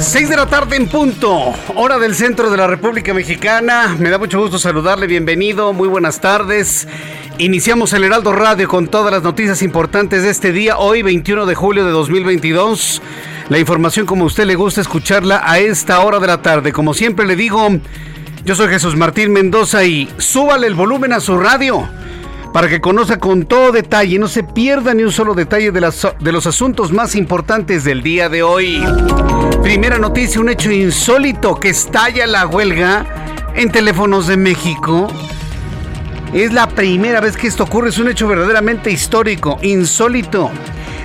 Seis de la tarde en punto, hora del centro de la República Mexicana. Me da mucho gusto saludarle, bienvenido, muy buenas tardes. Iniciamos el Heraldo Radio con todas las noticias importantes de este día, hoy 21 de julio de 2022. La información como a usted le gusta escucharla a esta hora de la tarde. Como siempre le digo, yo soy Jesús Martín Mendoza y súbale el volumen a su radio para que conozca con todo detalle no se pierda ni un solo detalle de, las, de los asuntos más importantes del día de hoy. Primera noticia, un hecho insólito que estalla la huelga en teléfonos de México. Es la primera vez que esto ocurre, es un hecho verdaderamente histórico, insólito.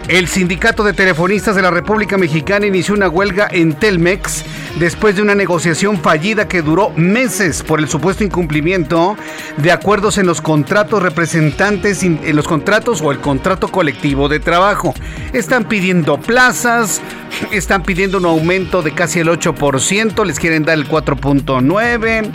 El sindicato de telefonistas de la República Mexicana inició una huelga en Telmex después de una negociación fallida que duró meses por el supuesto incumplimiento de acuerdos en los contratos representantes, en los contratos o el contrato colectivo de trabajo. Están pidiendo plazas, están pidiendo un aumento de casi el 8%, les quieren dar el 4.9%.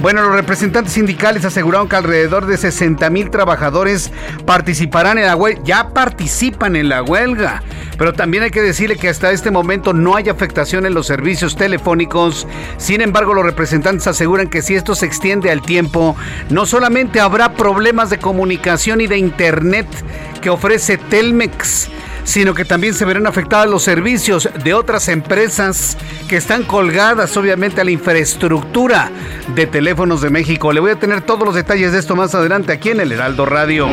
Bueno, los representantes sindicales aseguraron que alrededor de 60 mil trabajadores participarán en la huelga, ya participan en la huelga, pero también hay que decirle que hasta este momento no hay afectación en los servicios telefónicos. Sin embargo, los representantes aseguran que si esto se extiende al tiempo, no solamente habrá problemas de comunicación y de internet que ofrece Telmex, sino que también se verán afectados los servicios de otras empresas que están colgadas obviamente a la infraestructura de teléfonos de México. Le voy a tener todos los detalles de esto más adelante aquí en el Heraldo Radio.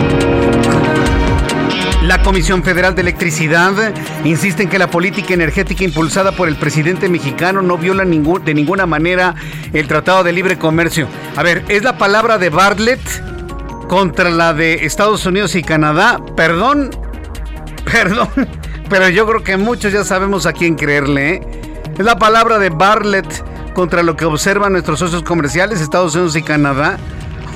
La Comisión Federal de Electricidad insiste en que la política energética impulsada por el presidente mexicano no viola de ninguna manera el Tratado de Libre Comercio. A ver, ¿es la palabra de Bartlett contra la de Estados Unidos y Canadá? Perdón, perdón, pero yo creo que muchos ya sabemos a quién creerle. ¿eh? Es la palabra de Bartlett contra lo que observan nuestros socios comerciales, Estados Unidos y Canadá.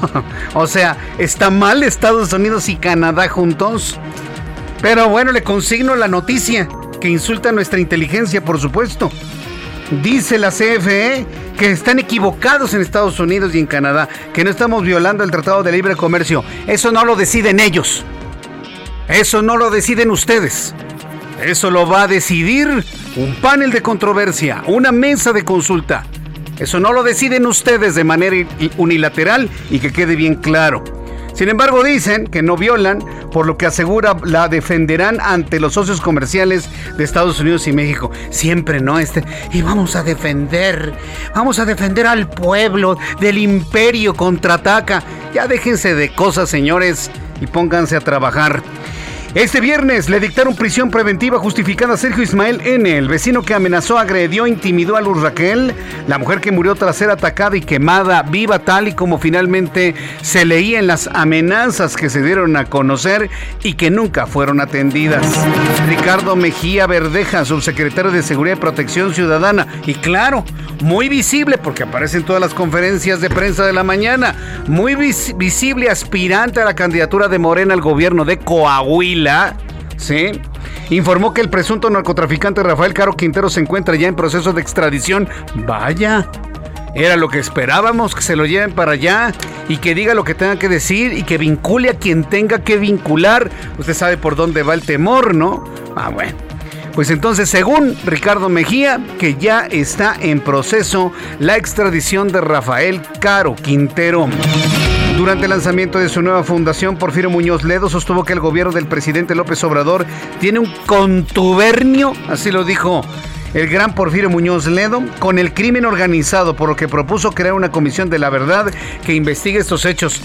o sea, ¿está mal Estados Unidos y Canadá juntos? Pero bueno, le consigno la noticia que insulta nuestra inteligencia, por supuesto. Dice la CFE que están equivocados en Estados Unidos y en Canadá, que no estamos violando el Tratado de Libre Comercio. Eso no lo deciden ellos. Eso no lo deciden ustedes. Eso lo va a decidir un panel de controversia, una mesa de consulta. Eso no lo deciden ustedes de manera unilateral y que quede bien claro. Sin embargo, dicen que no violan, por lo que asegura la defenderán ante los socios comerciales de Estados Unidos y México. Siempre, ¿no? Este, y vamos a defender, vamos a defender al pueblo del imperio contraataca. Ya déjense de cosas, señores, y pónganse a trabajar. Este viernes le dictaron prisión preventiva justificada a Sergio Ismael N., el vecino que amenazó, agredió, intimidó a Luz Raquel, la mujer que murió tras ser atacada y quemada viva tal y como finalmente se leía en las amenazas que se dieron a conocer y que nunca fueron atendidas. Ricardo Mejía Verdeja, subsecretario de Seguridad y Protección Ciudadana, y claro, muy visible porque aparece en todas las conferencias de prensa de la mañana, muy visible aspirante a la candidatura de Morena al gobierno de Coahuila. ¿Sí? Informó que el presunto narcotraficante Rafael Caro Quintero se encuentra ya en proceso de extradición. Vaya, era lo que esperábamos, que se lo lleven para allá y que diga lo que tenga que decir y que vincule a quien tenga que vincular. Usted sabe por dónde va el temor, ¿no? Ah, bueno. Pues entonces, según Ricardo Mejía, que ya está en proceso la extradición de Rafael Caro Quintero. Durante el lanzamiento de su nueva fundación, Porfirio Muñoz Ledo sostuvo que el gobierno del presidente López Obrador tiene un contubernio, así lo dijo el gran Porfirio Muñoz Ledo, con el crimen organizado, por lo que propuso crear una comisión de la verdad que investigue estos hechos.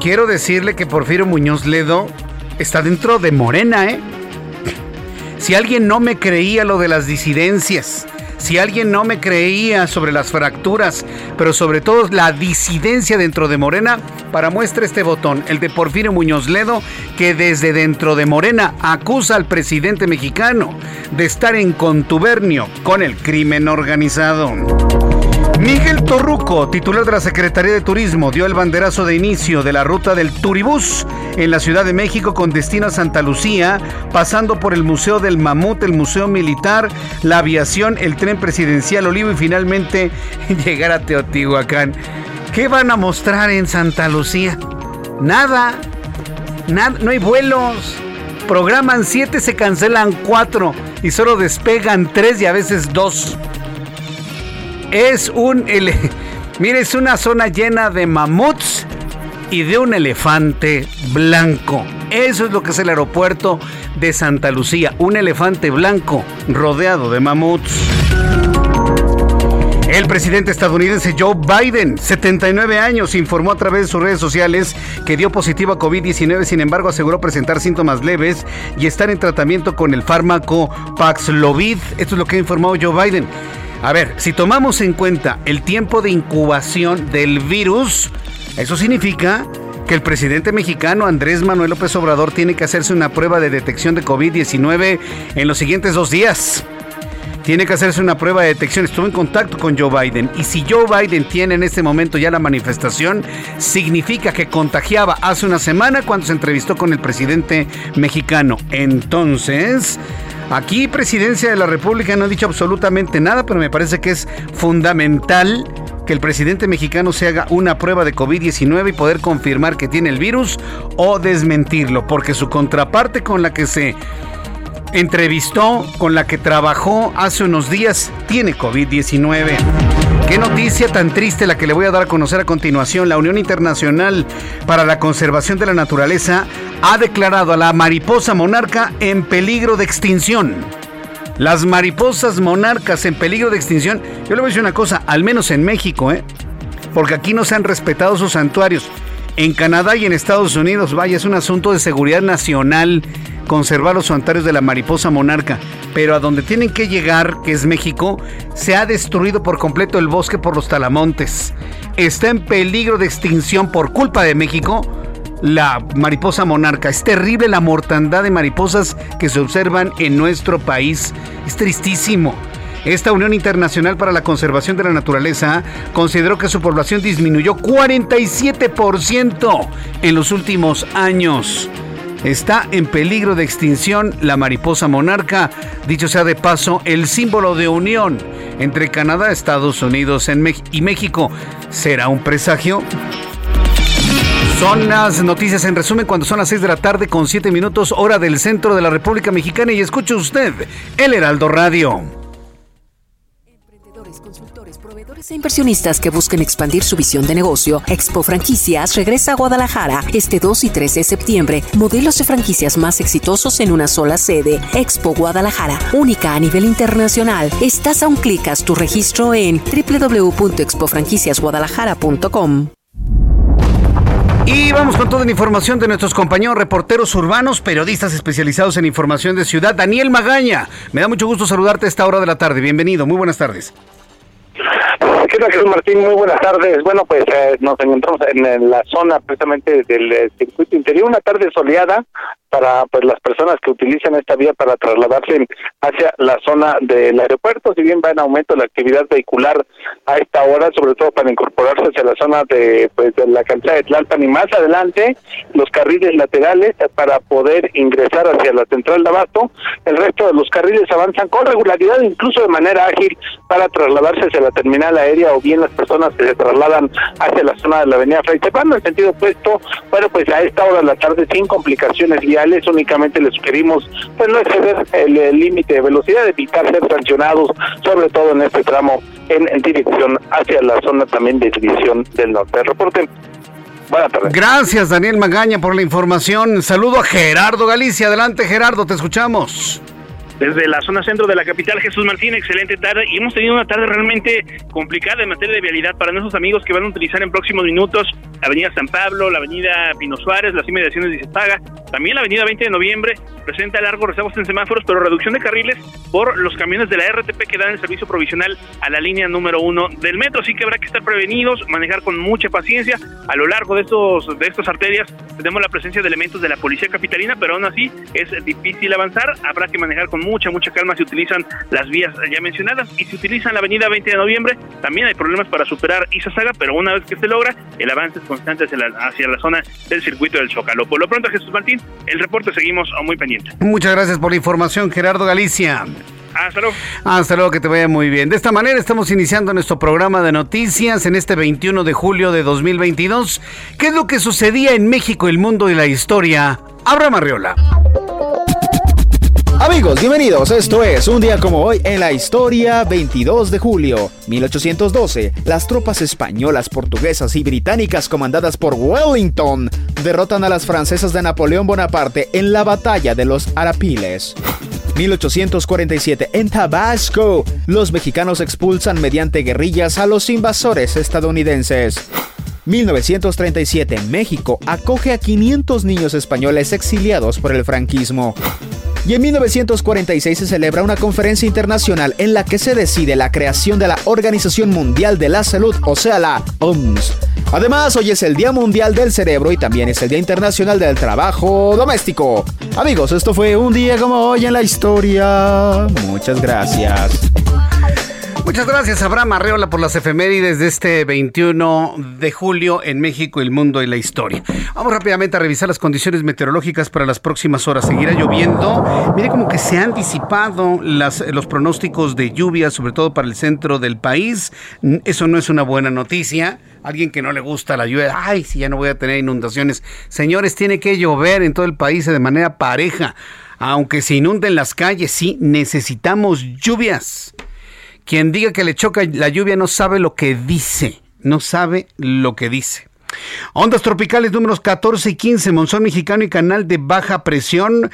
Quiero decirle que Porfirio Muñoz Ledo está dentro de Morena, ¿eh? Si alguien no me creía lo de las disidencias, si alguien no me creía sobre las fracturas, pero sobre todo la disidencia dentro de Morena, para muestra este botón, el de Porfirio Muñoz Ledo, que desde dentro de Morena acusa al presidente mexicano de estar en contubernio con el crimen organizado. Miguel Torruco, titular de la Secretaría de Turismo, dio el banderazo de inicio de la ruta del Turibús en la Ciudad de México con destino a Santa Lucía, pasando por el Museo del Mamut, el Museo Militar, la aviación, el tren presidencial Olivo y finalmente llegar a Teotihuacán. ¿Qué van a mostrar en Santa Lucía? Nada, nada, no hay vuelos. Programan siete, se cancelan cuatro y solo despegan tres y a veces dos. Es un. Mire, es una zona llena de mamuts y de un elefante blanco. Eso es lo que es el aeropuerto de Santa Lucía. Un elefante blanco rodeado de mamuts. El presidente estadounidense Joe Biden, 79 años, informó a través de sus redes sociales que dio positivo a COVID-19, sin embargo aseguró presentar síntomas leves y estar en tratamiento con el fármaco Paxlovid. Esto es lo que ha informado Joe Biden. A ver, si tomamos en cuenta el tiempo de incubación del virus, eso significa que el presidente mexicano Andrés Manuel López Obrador tiene que hacerse una prueba de detección de COVID-19 en los siguientes dos días. Tiene que hacerse una prueba de detección. Estuvo en contacto con Joe Biden. Y si Joe Biden tiene en este momento ya la manifestación, significa que contagiaba hace una semana cuando se entrevistó con el presidente mexicano. Entonces, Aquí Presidencia de la República no ha dicho absolutamente nada, pero me parece que es fundamental que el presidente mexicano se haga una prueba de COVID-19 y poder confirmar que tiene el virus o desmentirlo, porque su contraparte con la que se entrevistó, con la que trabajó hace unos días, tiene COVID-19. Qué noticia tan triste la que le voy a dar a conocer a continuación. La Unión Internacional para la Conservación de la Naturaleza ha declarado a la mariposa monarca en peligro de extinción. Las mariposas monarcas en peligro de extinción. Yo le voy a decir una cosa, al menos en México, ¿eh? Porque aquí no se han respetado sus santuarios. En Canadá y en Estados Unidos, vaya, es un asunto de seguridad nacional conservar los santuarios de la mariposa monarca. Pero a donde tienen que llegar, que es México, se ha destruido por completo el bosque por los talamontes. Está en peligro de extinción por culpa de México la mariposa monarca. Es terrible la mortandad de mariposas que se observan en nuestro país. Es tristísimo. Esta Unión Internacional para la Conservación de la Naturaleza consideró que su población disminuyó 47% en los últimos años. Está en peligro de extinción la mariposa monarca, dicho sea de paso, el símbolo de unión entre Canadá, Estados Unidos y México. ¿Será un presagio? Son las noticias en resumen cuando son las 6 de la tarde con 7 minutos hora del centro de la República Mexicana y escuche usted el Heraldo Radio. E inversionistas que busquen expandir su visión de negocio, Expo Franquicias regresa a Guadalajara este 2 y 3 de septiembre. Modelos de franquicias más exitosos en una sola sede. Expo Guadalajara, única a nivel internacional. Estás a un clic, haz tu registro en www.expofranquiciasguadalajara.com. Y vamos con toda la información de nuestros compañeros reporteros urbanos, periodistas especializados en información de ciudad. Daniel Magaña, me da mucho gusto saludarte a esta hora de la tarde. Bienvenido, muy buenas tardes. ¿Qué tal, Jesús Martín? Muy buenas tardes. Bueno, pues eh, nos encontramos en, la zona precisamente del eh, circuito interior, una tarde soleada, para pues las personas que utilizan esta vía para trasladarse hacia la zona del aeropuerto, si bien va en aumento la actividad vehicular a esta hora, sobre todo para incorporarse hacia la zona de pues de la cantidad de Tlalpan y más adelante los carriles laterales para poder ingresar hacia la central de Abasto, el resto de los carriles avanzan con regularidad, incluso de manera ágil para trasladarse hacia la terminal aérea o bien las personas que se trasladan hacia la zona de la avenida Fray en el sentido opuesto, bueno pues a esta hora de la tarde sin complicaciones y únicamente les sugerimos pues no exceder el límite de velocidad, evitar ser sancionados, sobre todo en este tramo en, dirección hacia la zona también de división del norte. Reporte. Buenas tardes. Gracias, Daniel Magaña, por la información. Saludo a Gerardo Galicia. Adelante, Gerardo, te escuchamos desde la zona centro de la capital, Jesús Martín, excelente tarde. Y hemos tenido una tarde realmente complicada en materia de vialidad para nuestros amigos que van a utilizar en próximos minutos la avenida San Pablo, la avenida Pino Suárez, las inmediaciones de Izapaga, también la avenida 20 de noviembre, presenta largos rezagos en semáforos, pero reducción de carriles por los camiones de la RTP que dan el servicio provisional a la línea número uno del metro. Así que habrá que estar prevenidos, manejar con mucha paciencia. A lo largo de estos de estas arterias tenemos la presencia de elementos de la policía capitalina, pero aún así es difícil avanzar. Habrá que manejar con mucha, mucha calma si utilizan las vías ya mencionadas. Y si utilizan la avenida 20 de noviembre, también hay problemas para superar Izazaga, pero una vez que se logra, el avance es constante hacia la, hacia la zona del circuito del Zócalo. Por lo pronto, Jesús Martín, el reporte seguimos muy pendiente. Muchas gracias por la información, Gerardo Galicia. Hasta luego. Hasta luego, que te vaya muy bien. De esta manera estamos iniciando nuestro programa de noticias en este 21 de julio de 2022. ¿Qué es lo que sucedía en México, el mundo y la historia? Abra Marriola. Amigos, bienvenidos. Esto es un día como hoy en la historia 22 de julio 1812. Las tropas españolas, portuguesas y británicas comandadas por Wellington derrotan a las francesas de Napoleón Bonaparte en la batalla de los Arapiles. 1847 en Tabasco, los mexicanos expulsan mediante guerrillas a los invasores estadounidenses. 1937, México acoge a 500 niños españoles exiliados por el franquismo. Y en 1946 se celebra una conferencia internacional en la que se decide la creación de la Organización Mundial de la Salud, o sea, la OMS. Además, hoy es el Día Mundial del Cerebro y también es el Día Internacional del Trabajo Doméstico. Amigos, esto fue un día como hoy en la historia. Muchas gracias. Muchas gracias, Abraham Arreola, por las efemérides de este 21 de julio en México, el mundo y la historia. Vamos rápidamente a revisar las condiciones meteorológicas para las próximas horas. Seguirá lloviendo. Mire como que se han disipado los pronósticos de lluvia, sobre todo para el centro del país. Eso no es una buena noticia. Alguien que no le gusta la lluvia, ay, si ya no voy a tener inundaciones. Señores, tiene que llover en todo el país de manera pareja. Aunque se inunden las calles, sí, necesitamos lluvias. Quien diga que le choca la lluvia no sabe lo que dice, no sabe lo que dice. Ondas tropicales números 14 y 15, monzón mexicano y canal de baja presión.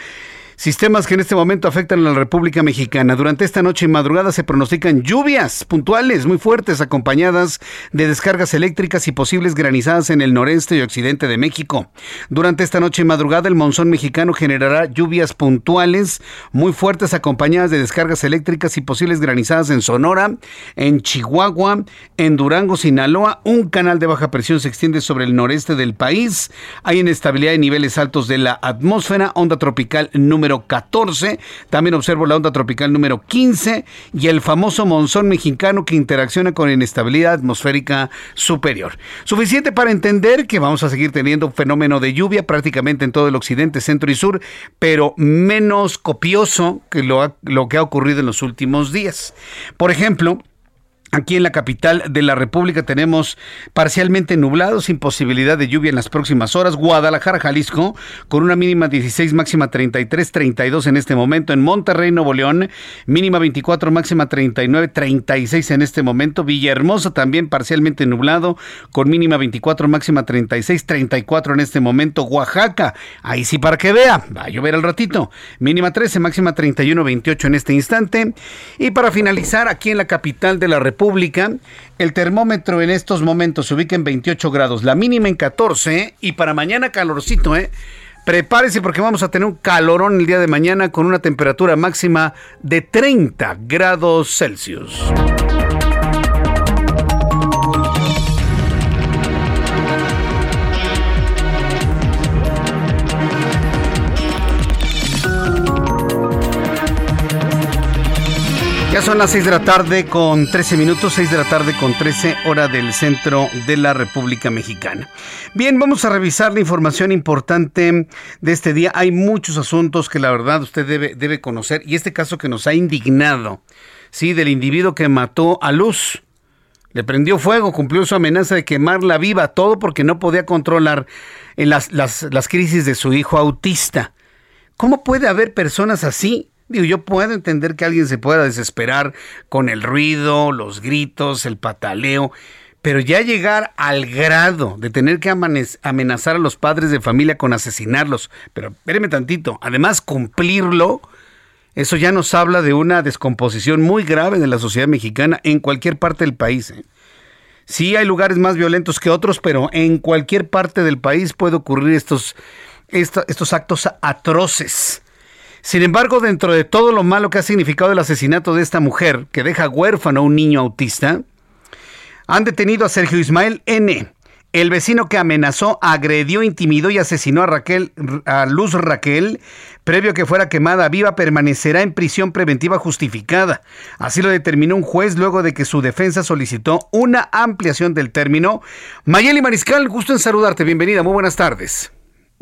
Sistemas que en este momento afectan a la República Mexicana. Durante esta noche y madrugada se pronostican lluvias puntuales muy fuertes acompañadas de descargas eléctricas y posibles granizadas en el noreste y occidente de México. Durante esta noche y madrugada el monzón mexicano generará lluvias puntuales muy fuertes acompañadas de descargas eléctricas y posibles granizadas en Sonora, en Chihuahua, en Durango, Sinaloa. Un canal de baja presión se extiende sobre el noreste del país. Hay inestabilidad en niveles altos de la atmósfera, onda tropical número número 14. También observo la onda tropical número 15 y el famoso monzón mexicano que interacciona con inestabilidad atmosférica superior. Suficiente para entender que vamos a seguir teniendo un fenómeno de lluvia prácticamente en todo el occidente, centro y sur, pero menos copioso que lo, lo que ha ocurrido en los últimos días. Por ejemplo, Aquí en la capital de la República tenemos parcialmente nublado, sin posibilidad de lluvia en las próximas horas. Guadalajara, Jalisco, con una mínima 16, máxima 33, 32 en este momento. En Monterrey, Nuevo León, mínima 24, máxima 39, 36 en este momento. Villahermosa también parcialmente nublado, con mínima 24, máxima 36, 34 en este momento. Oaxaca, ahí sí para que vea, va a llover al ratito. Mínima 13, máxima 31, 28 en este instante. Y para finalizar, aquí en la capital de la República, el termómetro en estos momentos se ubica en 28 grados, la mínima en 14 y para mañana calorcito, ¿eh? Prepárese porque vamos a tener un calorón el día de mañana con una temperatura máxima de 30 grados Celsius. Ya son las 6 de la tarde con 13 minutos, 6 de la tarde con 13 hora del centro de la República Mexicana. Bien, vamos a revisar la información importante de este día. Hay muchos asuntos que la verdad usted debe, debe conocer y este caso que nos ha indignado, sí, del individuo que mató a Luz. Le prendió fuego, cumplió su amenaza de quemarla viva, todo porque no podía controlar las, las, las crisis de su hijo autista. ¿Cómo puede haber personas así Digo, yo puedo entender que alguien se pueda desesperar con el ruido, los gritos, el pataleo, Pero ya llegar al grado de tener que amenazar a los padres de familia con asesinarlos, pero espéreme tantito, además cumplirlo, eso ya nos habla de una descomposición muy grave de la sociedad mexicana en cualquier parte del país. ¿eh? Sí hay lugares más violentos que otros, pero en cualquier parte del país puede ocurrir estos, estos actos atroces. Sin embargo, dentro de todo lo malo que ha significado el asesinato de esta mujer, que deja huérfano a un niño autista, han detenido a Sergio Ismael N., el vecino que amenazó, agredió, intimidó y asesinó a Raquel, a Luz Raquel, previo a que fuera quemada viva, permanecerá en prisión preventiva justificada. Así lo determinó un juez luego de que su defensa solicitó una ampliación del término. Mayeli Mariscal, gusto en saludarte. Bienvenida, muy buenas tardes.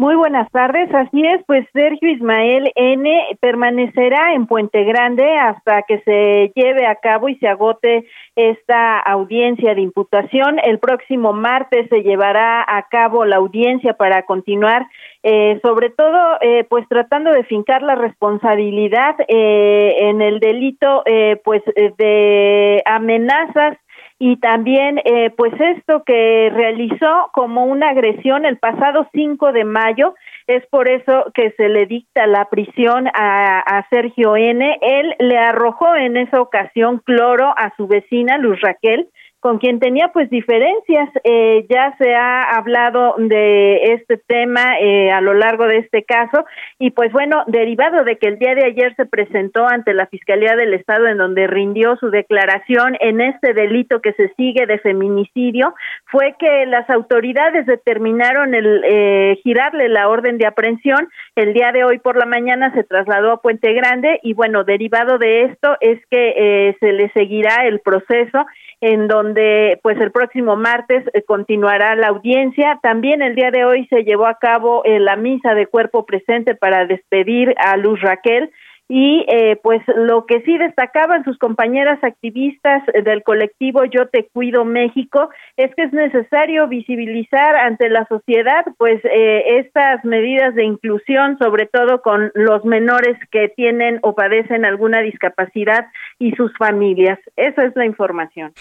Muy buenas tardes, así es, pues Sergio Ismael N permanecerá en Puente Grande hasta que se lleve a cabo y se agote esta audiencia de imputación. El próximo martes se llevará a cabo la audiencia para continuar, eh, sobre todo, eh, pues tratando de fincar la responsabilidad eh, en el delito, pues de amenazas y también eh, pues esto que realizó como una agresión el pasado 5 de mayo es por eso que se le dicta la prisión a, a, Sergio N. Él le arrojó en esa ocasión cloro a su vecina Luz Raquel con quien tenía pues diferencias. Eh, ya se ha hablado de este tema eh, a lo largo de este caso y pues bueno, derivado de que el día de ayer se presentó ante la Fiscalía del Estado en donde rindió su declaración en este delito que se sigue de feminicidio, fue que las autoridades determinaron el eh, girarle la orden de aprehensión. El día de hoy por la mañana se trasladó a Puente Grande y bueno, derivado de esto es que se le seguirá el proceso en donde pues el próximo martes eh, continuará la audiencia. También el día de hoy se llevó a cabo eh, la misa de cuerpo presente para despedir a Luz Raquel y eh, pues lo que sí destacaban sus compañeras activistas del colectivo Yo Te Cuido México es que es necesario visibilizar ante la sociedad pues eh, estas medidas de inclusión, sobre todo con los menores que tienen o padecen alguna discapacidad y sus familias. Esa es la información.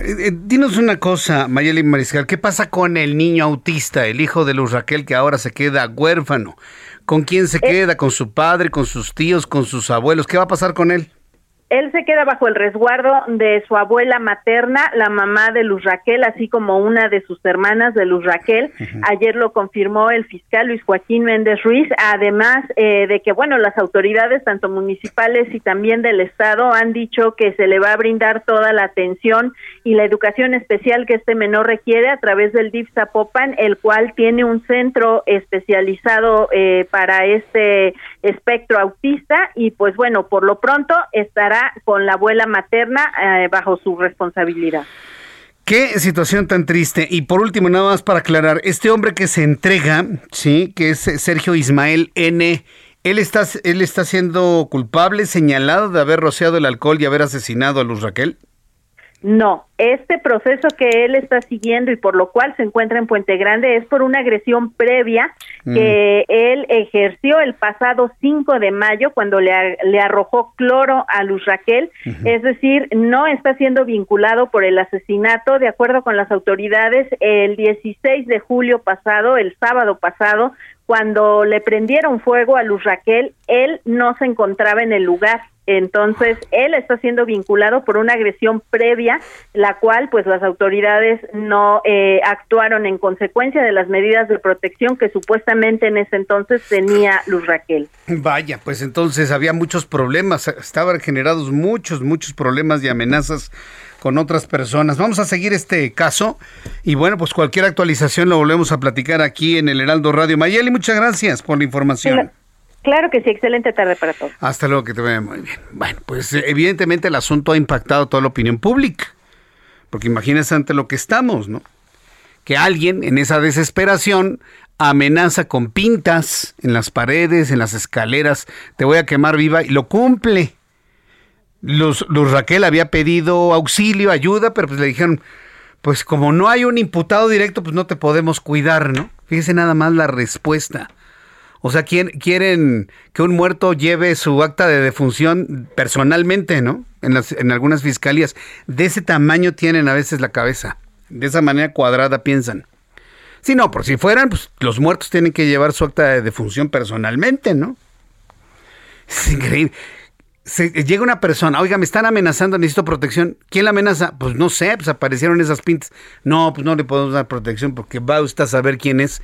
Eh, dinos una cosa, Mayeli Mariscal, ¿qué pasa con el niño autista, el hijo de Luz Raquel que ahora se queda huérfano? ¿Con quién se eh, queda? ¿Con su padre? ¿Con sus tíos? ¿Con sus abuelos? ¿Qué va a pasar con él? Él se queda bajo el resguardo de su abuela materna, la mamá de Luz Raquel, así como una de sus hermanas de Luz Raquel. Ayer lo confirmó el fiscal Luis Joaquín Méndez Ruiz, además eh, de que, bueno, las autoridades, tanto municipales y también del Estado, han dicho que se le va a brindar toda la atención y la educación especial que este menor requiere a través del DIF Zapopan, el cual tiene un centro especializado eh, para este espectro autista y pues bueno, por lo pronto estará con la abuela materna eh, bajo su responsabilidad. Qué situación tan triste. Y por último, nada más para aclarar, este hombre que se entrega, sí, que es Sergio Ismael N., él está, él está siendo culpable, señalado de haber rociado el alcohol y haber asesinado a Luz Raquel. No, este proceso que él está siguiendo y por lo cual se encuentra en Puente Grande es por una agresión previa mm. que él ejerció el pasado 5 de mayo cuando le, le arrojó cloro a Luz Raquel, es decir, no está siendo vinculado por el asesinato, de acuerdo con las autoridades, el 16 de julio pasado, el sábado pasado, cuando le prendieron fuego a Luz Raquel, él no se encontraba en el lugar. Entonces, él está siendo vinculado por una agresión previa, la cual, pues, las autoridades no eh, actuaron en consecuencia de las medidas de protección que supuestamente en ese entonces tenía Luz Raquel. Vaya, pues entonces había muchos problemas, estaban generados muchos, muchos problemas y amenazas con otras personas. Vamos a seguir este caso y bueno, pues cualquier actualización lo volvemos a platicar aquí en el Heraldo Radio. Mayeli, muchas gracias por la información. Claro que sí, excelente tarde para todos. Hasta luego, que te vaya muy bien. Bueno, pues eh, evidentemente el asunto ha impactado toda la opinión pública, porque imagínense ante lo que estamos, ¿no? Que alguien en esa desesperación amenaza con pintas en las paredes, en las escaleras, te voy a quemar viva y lo cumple. Los Raquel había pedido auxilio, ayuda, pero pues le dijeron, pues como no hay un imputado directo, pues no te podemos cuidar, ¿no? Fíjese nada más la respuesta. O sea, quieren que un muerto lleve su acta de defunción personalmente, ¿no? En, las, en algunas fiscalías. De ese tamaño tienen a veces la cabeza. De esa manera cuadrada piensan. Si no, por si fueran, pues los muertos tienen que llevar su acta de defunción personalmente, ¿no? Es increíble. Llega una persona, oiga, me están amenazando, necesito protección. ¿Quién la amenaza? Pues no sé, pues aparecieron esas pintas. No, pues no le podemos dar protección porque va usted a saber quién es.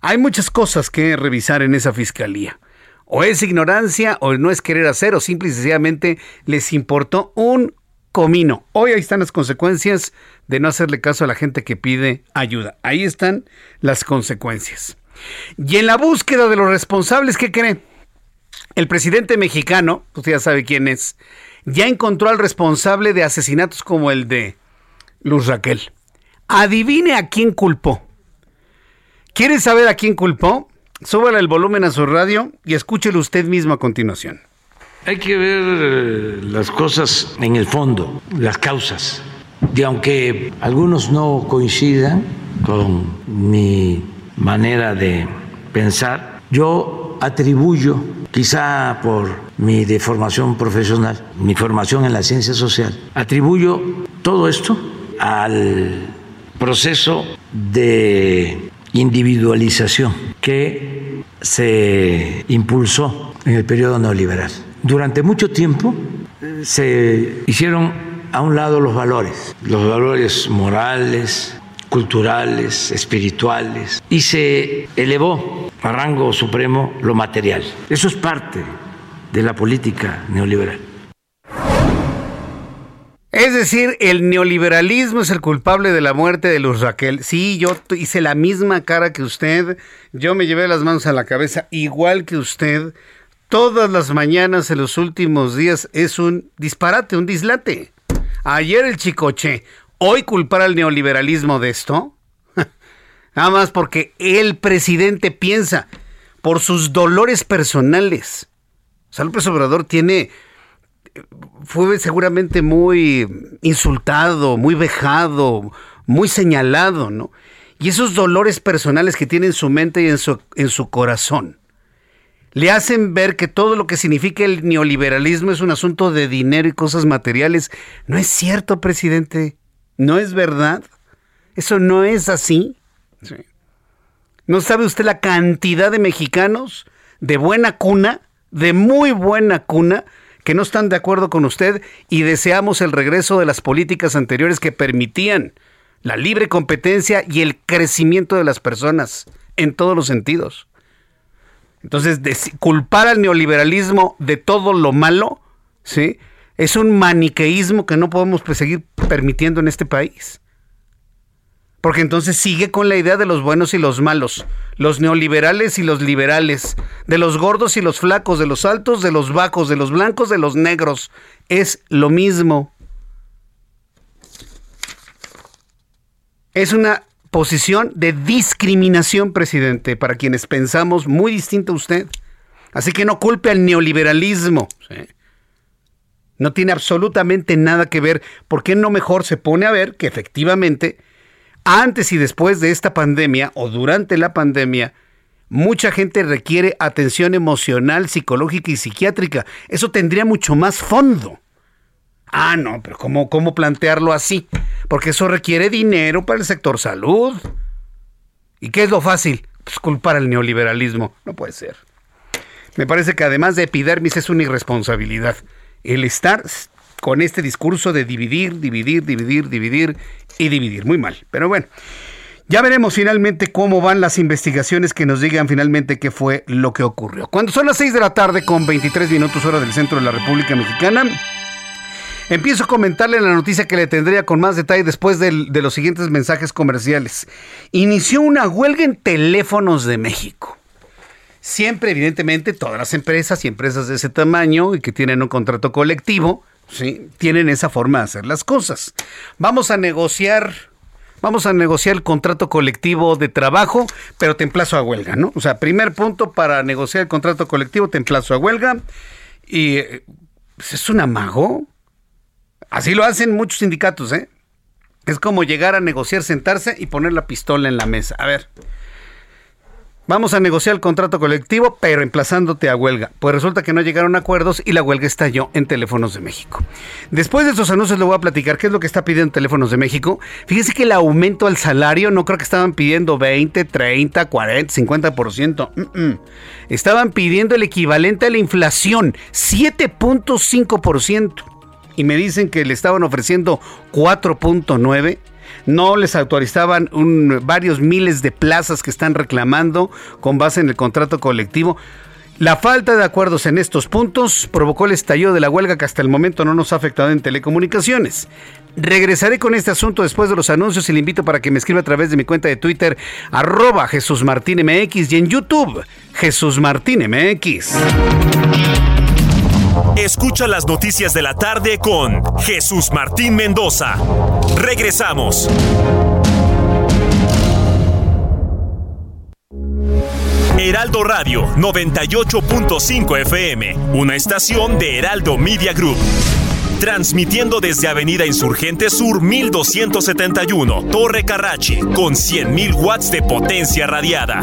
Hay muchas cosas que revisar en esa fiscalía. O es ignorancia, o no es querer hacer, o simple y sencillamente les importó un comino. Hoy ahí están las consecuencias de no hacerle caso a la gente que pide ayuda. Ahí están las consecuencias. Y en la búsqueda de los responsables, ¿qué cree? El presidente mexicano, usted ya sabe quién es, ya encontró al responsable de asesinatos como el de Luz Raquel. Adivine a quién culpó. ¿Quiere saber a quién culpó? Súbale el volumen a su radio y escúchelo usted mismo a continuación. Hay que ver eh, las cosas en el fondo, las causas. Y aunque algunos no coincidan con mi manera de pensar, yo atribuyo, quizá por mi deformación profesional, mi formación en la ciencia social, atribuyo todo esto al proceso de individualización que se impulsó en el periodo neoliberal. Durante mucho tiempo se hicieron a un lado los valores, los valores morales, culturales, espirituales, y se elevó a rango supremo lo material. Eso es parte de la política neoliberal. Es decir, el neoliberalismo es el culpable de la muerte de Luz Raquel. Sí, yo hice la misma cara que usted, yo me llevé las manos a la cabeza igual que usted, todas las mañanas en los últimos días es un disparate, un dislate. Ayer el chicoche, hoy culpar al neoliberalismo de esto. Nada más porque el presidente piensa por sus dolores personales. O López Obrador tiene fue seguramente muy insultado, muy vejado, muy señalado, ¿no? Y esos dolores personales que tiene en su mente y en su, en su corazón le hacen ver que todo lo que significa el neoliberalismo es un asunto de dinero y cosas materiales. No es cierto, presidente. No es verdad. Eso no es así. ¿No sabe usted la cantidad de mexicanos de buena cuna, de muy buena cuna, que no están de acuerdo con usted y deseamos el regreso de las políticas anteriores que permitían la libre competencia y el crecimiento de las personas en todos los sentidos? Entonces, culpar al neoliberalismo de todo lo malo, ¿sí? Es un maniqueísmo que no podemos pues, seguir permitiendo en este país. Porque entonces sigue con la idea de los buenos y los malos, los neoliberales y los liberales, de los gordos y los flacos, de los altos, de los bajos, de los blancos, de los negros. Es lo mismo. Es una posición de discriminación, presidente, para quienes pensamos muy distinto a usted. Así que no culpe al neoliberalismo. No tiene absolutamente nada que ver. ¿Por qué no mejor se pone a ver que efectivamente, antes y después de esta pandemia o durante la pandemia, mucha gente requiere atención emocional, psicológica y psiquiátrica? Eso tendría mucho más fondo. Ah, no, pero ¿cómo, ¿cómo plantearlo así? Porque eso requiere dinero para el sector salud. ¿Y qué es lo fácil? Pues culpar al neoliberalismo. No puede ser. Me parece que además de epidermis es una irresponsabilidad. El estar con este discurso de dividir, dividir, dividir, dividir y dividir. Muy mal. Pero bueno, ya veremos finalmente cómo van las investigaciones que nos digan finalmente qué fue lo que ocurrió. Cuando son las 6 de la tarde con 23 minutos hora del centro de la República Mexicana. Empiezo a comentarle la noticia que le tendría con más detalle después de, los siguientes mensajes comerciales. Inició una huelga en teléfonos de México. Siempre, evidentemente, todas las empresas y empresas de ese tamaño y que tienen un contrato colectivo, ¿sí? tienen esa forma de hacer las cosas. Vamos a negociar, vamos a negociar el contrato colectivo de trabajo, pero te emplazo a huelga, ¿no? O sea, primer punto para negociar el contrato colectivo, te emplazo a huelga. Y eh, pues, es un amago. Así lo hacen muchos sindicatos, ¿eh? Es como llegar a negociar, sentarse y poner la pistola en la mesa. A ver, Vamos a negociar el contrato colectivo, pero emplazándote a huelga. Pues resulta que no llegaron acuerdos y la huelga estalló en Teléfonos de México. Después de estos anuncios le voy a platicar qué es lo que está pidiendo Teléfonos de México. Fíjese que el aumento al salario no creo que estaban pidiendo 20, 30, 40, 50%. Estaban pidiendo el equivalente a la inflación, 7.5%. Y me dicen que le estaban ofreciendo 4.9% no les autorizaban varios miles de plazas que están reclamando con base en el contrato colectivo. La falta de acuerdos en estos puntos provocó el estallido de la huelga que hasta el momento no nos ha afectado en telecomunicaciones. Regresaré con este asunto después de los anuncios y le invito para que me escriba a través de mi cuenta de Twitter, arroba Jesús y en YouTube, Jesús Martín MX. Escucha las noticias de la tarde con Jesús Martín Mendoza. Regresamos. Heraldo Radio 98.5 FM, una estación de Heraldo Media Group. Transmitiendo desde Avenida Insurgente Sur 1271, Torre Carrachi, con 100.000 watts de potencia radiada.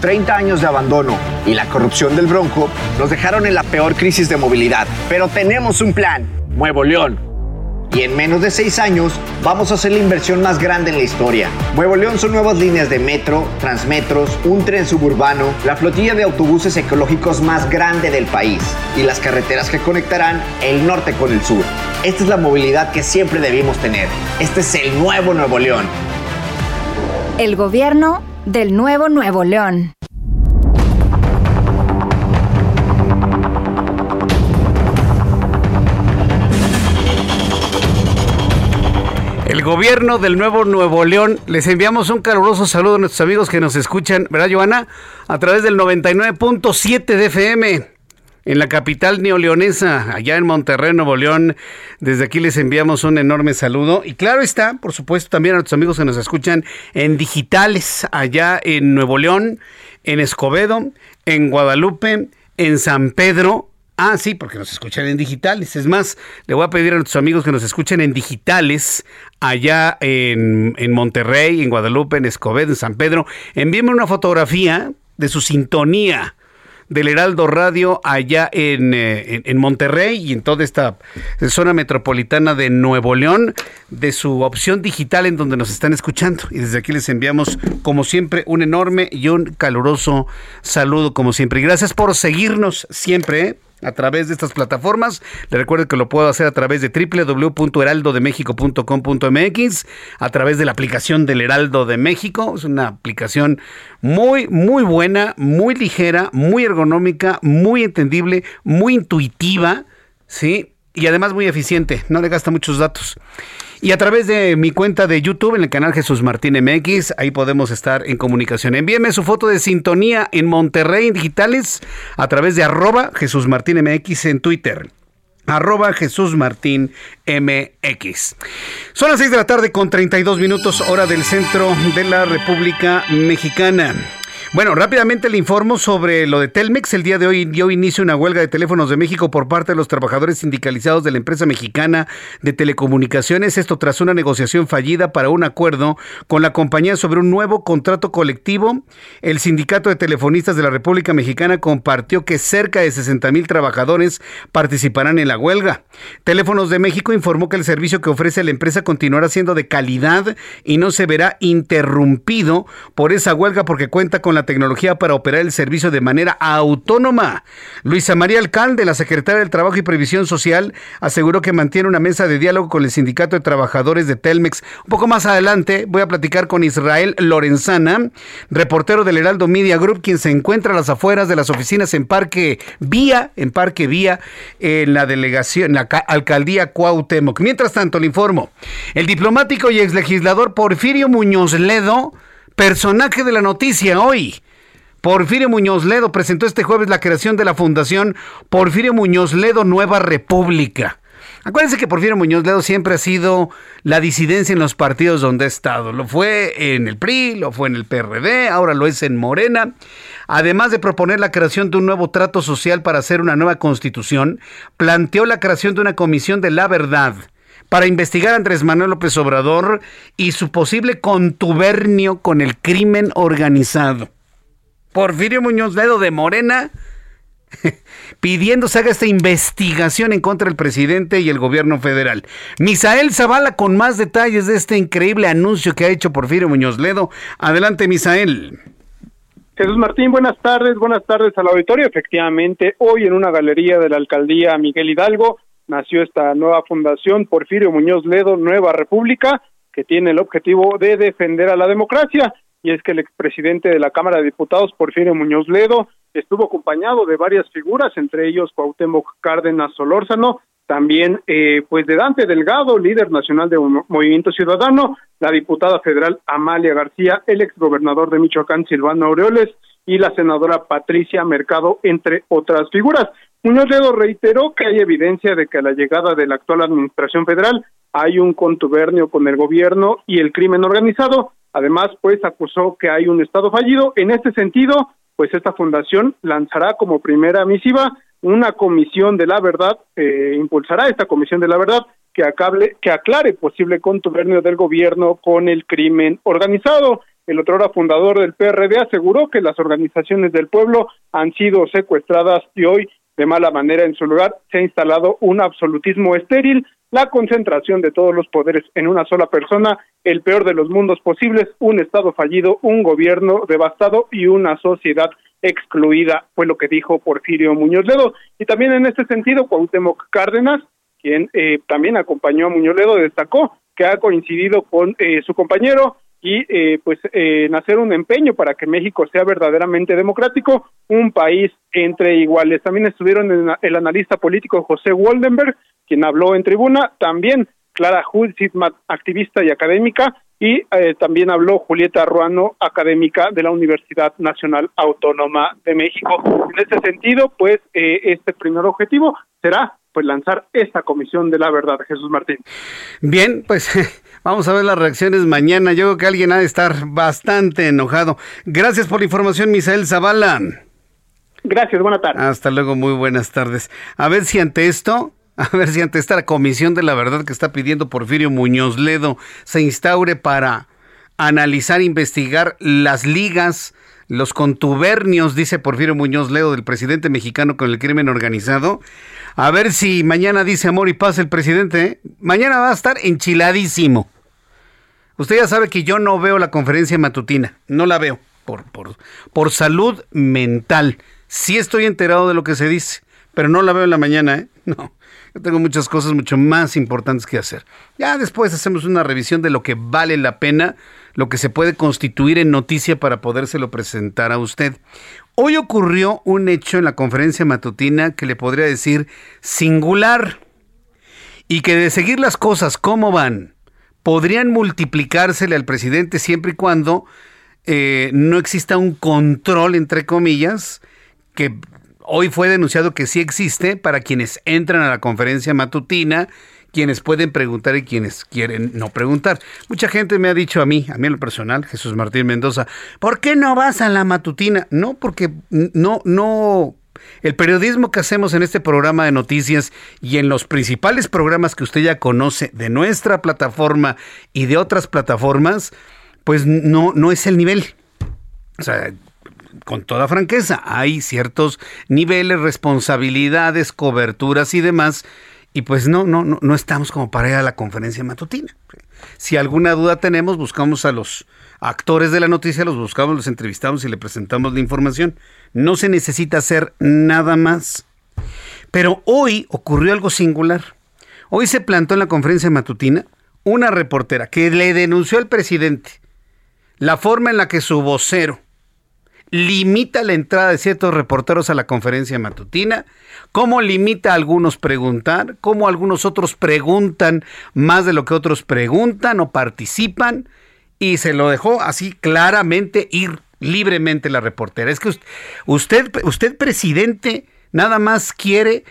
30 años de abandono y la corrupción del Bronco nos dejaron en la peor crisis de movilidad. Pero tenemos un plan, Nuevo León. Y en menos de seis años vamos a hacer la inversión más grande en la historia. Nuevo León son nuevas líneas de metro, transmetros, un tren suburbano, la flotilla de autobuses ecológicos más grande del país y las carreteras que conectarán el norte con el sur. Esta es la movilidad que siempre debimos tener. Este es el nuevo Nuevo León. El gobierno del nuevo Nuevo León. El gobierno del nuevo Nuevo León, les enviamos un caluroso saludo a nuestros amigos que nos escuchan, ¿verdad, Joana? A través del 99.7 de FM en la capital neoleonesa, allá en Monterrey, Nuevo León. Desde aquí les enviamos un enorme saludo. Y claro está, por supuesto, también a nuestros amigos que nos escuchan en digitales, allá en Nuevo León, en Escobedo, en Guadalupe, en San Pedro. Ah, sí, porque nos escuchan en digitales. Es más, le voy a pedir a nuestros amigos que nos escuchen en digitales allá en, en Monterrey, en Guadalupe, en Escobedo, en San Pedro. Envíenme una fotografía de su sintonía del Heraldo Radio allá eh, en, en, Monterrey y en toda esta zona metropolitana de Nuevo León, de su opción digital en donde nos están escuchando. Y desde aquí les enviamos, como siempre, un enorme y un caluroso saludo, como siempre. Y gracias por seguirnos siempre. ¿eh? A través de estas plataformas. Le recuerdo que lo puedo hacer a través de www.heraldodemexico.com.mx, a través de la aplicación del Heraldo de México. Es una aplicación muy, muy buena, muy ligera, muy ergonómica, muy entendible, muy intuitiva, ¿sí? Y además muy eficiente, no le gasta muchos datos. Y a través de mi cuenta de YouTube en el canal Jesús Martín MX, ahí podemos estar en comunicación. Envíeme su foto de sintonía en Monterrey digitales a través de arroba Jesús Martín MX en Twitter arroba Martín MX. Son las 6 de la tarde con 32 minutos hora del centro de la República Mexicana. Bueno, rápidamente le informo sobre lo de Telmex. El día de hoy dio inicio una huelga de teléfonos de México por parte de los trabajadores sindicalizados de la empresa mexicana de telecomunicaciones. Esto tras una negociación fallida para un acuerdo con la compañía sobre un nuevo contrato colectivo. El sindicato de telefonistas de la República Mexicana compartió que cerca de 60 mil trabajadores participarán en la huelga. Teléfonos de México informó que el servicio que ofrece la empresa continuará siendo de calidad y no se verá interrumpido por esa huelga porque cuenta con la tecnología para operar el servicio de manera autónoma. Luisa María Alcalde, la secretaria del Trabajo y Previsión Social, aseguró que mantiene una mesa de diálogo con el Sindicato de Trabajadores de Telmex. Un poco más adelante voy a platicar con Israel Lorenzana, reportero del Heraldo Media Group, quien se encuentra a las afueras de las oficinas en Parque Vía, en Parque Vía, en la delegación, en la alcaldía Cuauhtémoc. Mientras tanto, le informo, el diplomático y exlegislador Porfirio Muñoz Ledo, personaje de la noticia hoy. Porfirio Muñoz Ledo presentó este jueves la creación de la Fundación Porfirio Muñoz Ledo Nueva República. Acuérdense que Porfirio Muñoz Ledo siempre ha sido la disidencia en los partidos donde ha estado. Lo fue en el PRI, lo fue en el PRD, ahora lo es en Morena. Además de proponer la creación de un nuevo trato social para hacer una nueva constitución, planteó la creación de una comisión de la verdad para investigar a Andrés Manuel López Obrador y su posible contubernio con el crimen organizado. Porfirio Muñoz Ledo de Morena pidiendo se haga esta investigación en contra del presidente y el gobierno federal. Misael Zavala con más detalles de este increíble anuncio que ha hecho Porfirio Muñoz Ledo. Adelante, Misael. Jesús Martín, buenas tardes, buenas tardes al auditorio. Efectivamente, hoy en una galería de la alcaldía Miguel Hidalgo nació esta nueva fundación Porfirio Muñoz Ledo Nueva República, que tiene el objetivo de defender a la democracia. Y es que el expresidente de la Cámara de Diputados, Porfirio Muñoz Ledo, estuvo acompañado de varias figuras, entre ellos Cuauhtémoc Cárdenas Solórzano, también eh, pues de Dante Delgado, líder nacional de Movimiento Ciudadano, la diputada federal Amalia García, el exgobernador de Michoacán Silvano Aureoles y la senadora Patricia Mercado, entre otras figuras. Muñoz Ledo reiteró que hay evidencia de que a la llegada de la actual administración federal hay un contubernio con el gobierno y el crimen organizado. Además, pues acusó que hay un Estado fallido. En este sentido, pues esta fundación lanzará como primera misiva una comisión de la verdad, eh, impulsará esta comisión de la verdad que, acable, que aclare posible contubernio del gobierno con el crimen organizado. El otrora fundador del PRD aseguró que las organizaciones del pueblo han sido secuestradas y hoy de mala manera en su lugar se ha instalado un absolutismo estéril, la concentración de todos los poderes en una sola persona, el peor de los mundos posibles, un Estado fallido, un gobierno devastado y una sociedad excluida, fue lo que dijo Porfirio Muñoz Ledo. Y también en este sentido, Cuauhtémoc Cárdenas, quien eh, también acompañó a Muñoz Ledo, destacó que ha coincidido con eh, su compañero y eh, pues eh, un empeño para que México sea verdaderamente democrático, un país entre iguales. También estuvieron el analista político José Waldenberg, quien habló en tribuna, también Clara Hutzitmat, activista y académica, y eh, también habló Julieta Ruano, académica de la Universidad Nacional Autónoma de México. En este sentido, pues eh, este primer objetivo será pues lanzar esta comisión de la verdad, Jesús Martín. Bien, pues vamos a ver las reacciones mañana. Yo creo que alguien ha de estar bastante enojado. Gracias por la información, Misael Zavala. Gracias, buenas tardes. Hasta luego, muy buenas tardes. A ver si ante esto a ver si ante esta comisión de la verdad que está pidiendo Porfirio Muñoz Ledo se instaure para analizar, investigar las ligas, los contubernios, dice Porfirio Muñoz Ledo, del presidente mexicano con el crimen organizado. A ver si mañana dice amor y paz el presidente. ¿eh? Mañana va a estar enchiladísimo. Usted ya sabe que yo no veo la conferencia matutina, no la veo por, por, por salud mental. Sí estoy enterado de lo que se dice, pero no la veo en la mañana, ¿eh? No. Yo tengo muchas cosas mucho más importantes que hacer. Ya después hacemos una revisión de lo que vale la pena, lo que se puede constituir en noticia para podérselo presentar a usted. Hoy ocurrió un hecho en la conferencia matutina que le podría decir singular y que de seguir las cosas como van, podrían multiplicársele al presidente siempre y cuando eh, no exista un control, entre comillas, que hoy fue denunciado que sí existe para quienes entran a la conferencia matutina, quienes pueden preguntar y quienes quieren no preguntar. Mucha gente me ha dicho a mí, a mí en lo personal, Jesús Martín Mendoza, ¿por qué no vas a la matutina? No, porque no, no, el periodismo que hacemos en este programa de noticias y en los principales programas que usted ya conoce de nuestra plataforma y de otras plataformas, pues no, no es el nivel. O sea, con toda franqueza, hay ciertos niveles, responsabilidades, coberturas y demás, y pues no, no, no, no estamos como para ir a la conferencia matutina. Si alguna duda tenemos, buscamos a los actores de la noticia, los buscamos, los entrevistamos y le presentamos la información. No se necesita hacer nada más. Pero hoy ocurrió algo singular. Hoy se plantó en la conferencia matutina una reportera que le denunció al presidente la forma en la que su vocero limita la entrada de ciertos reporteros a la conferencia matutina, cómo limita a algunos preguntar, cómo algunos otros preguntan más de lo que otros preguntan o participan, y se lo dejó así claramente ir libremente la reportera. Es que usted, usted presidente, nada más quiere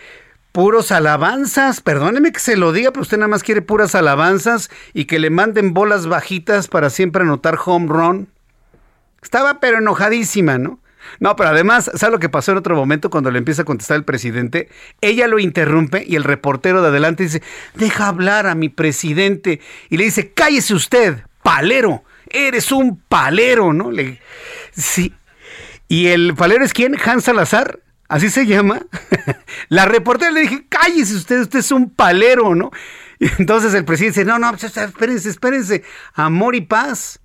puros alabanzas, perdóneme que se lo diga, pero usted nada más quiere puras alabanzas y que le manden bolas bajitas para siempre anotar home run. Estaba pero enojadísima, ¿no? No, pero además, ¿sabe lo que pasó en otro momento cuando le empieza a contestar el presidente? Ella lo interrumpe y el reportero de adelante dice, deja hablar a mi presidente. Y le dice, cállese usted, palero, eres un palero, ¿no? Sí. ¿Y el palero es quién? Hans Salazar. Así se llama. La reportera le dije, cállese usted, usted es un palero, ¿no? Y entonces el presidente dice, no, no, espérense, espérense, amor y paz.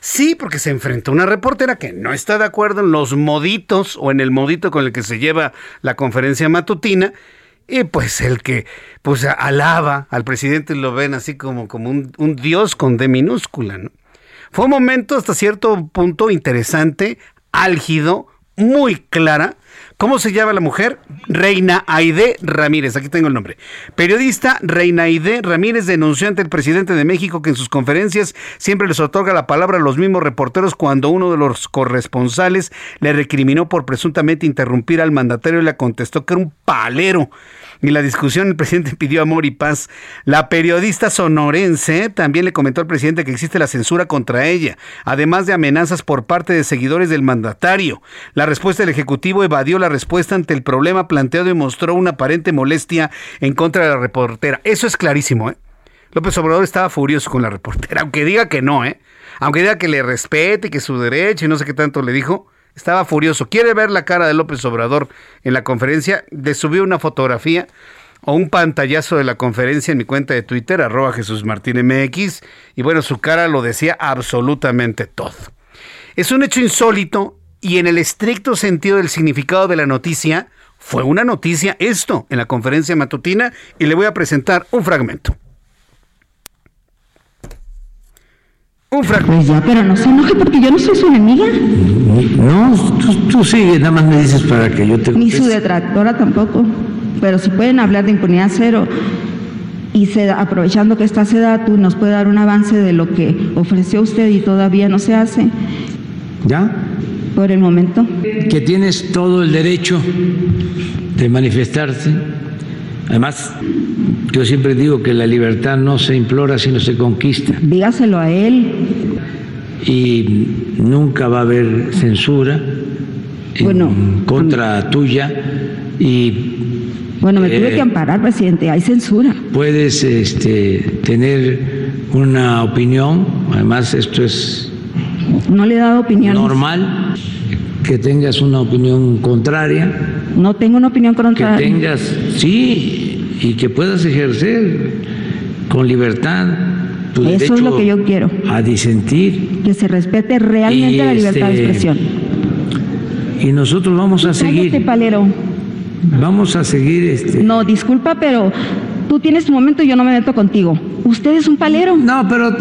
Sí, porque se enfrentó a una reportera que no está de acuerdo en los moditos o en el modito con el que se lleva la conferencia matutina. Y pues el que pues alaba al presidente lo ven así como, como un, un dios con D minúscula. ¿no? Fue un momento hasta cierto punto interesante, álgido, muy clara. ¿Cómo se llama la mujer? Reina Aide Ramírez, aquí tengo el nombre. Periodista Reina Aide Ramírez denunció ante el presidente de México que en sus conferencias siempre les otorga la palabra a los mismos reporteros cuando uno de los corresponsales le recriminó por presuntamente interrumpir al mandatario y le contestó que era un palero y la discusión el presidente pidió amor y paz. La periodista sonorense también le comentó al presidente que existe la censura contra ella, además de amenazas por parte de seguidores del mandatario. La respuesta del Ejecutivo evadió la respuesta ante el problema planteado y mostró una aparente molestia en contra de la reportera. Eso es clarísimo, ¿eh? López Obrador estaba furioso con la reportera, aunque diga que no, ¿eh? Aunque diga que le respete y que su derecho y no sé qué tanto le dijo estaba furioso. ¿Quiere ver la cara de López Obrador en la conferencia? Le subí una fotografía o un pantallazo de la conferencia en mi cuenta de Twitter, arroba Jesús Martín MX, y bueno, su cara lo decía absolutamente todo. Es un hecho insólito y en el estricto sentido del significado de la noticia, fue una noticia esto en la conferencia matutina y le voy a presentar un fragmento. Un fragmento. Pues ya, pero no se enoje porque yo no soy su enemiga. No, tú, sigue, nada más me dices para que yo te... Ni su detractora tampoco. Pero si pueden hablar de impunidad cero y se, aprovechando que está tú nos puede dar un avance de lo que ofreció usted y todavía no se hace. ¿Ya? Por el momento. Que tienes todo el derecho de manifestarse. Además, yo siempre digo que la libertad no se implora, sino se conquista. Dígaselo a él. Y nunca va a haber censura en contra tuya y bueno, me tuve que eh, amparar, presidente, hay censura. Puedes este, tener una opinión, además esto es no le he dado opinión. Normal que tengas una opinión contraria. No tengo una opinión contraria. Que tengas, sí, y que puedas ejercer con libertad tu Eso es lo que yo quiero. A disentir. Que se respete realmente la libertad de este, expresión. Y nosotros vamos a seguir. Este palero. Vamos a seguir este. No, disculpa, pero tú tienes tu momento y yo no me meto contigo. Usted es un palero. No, pero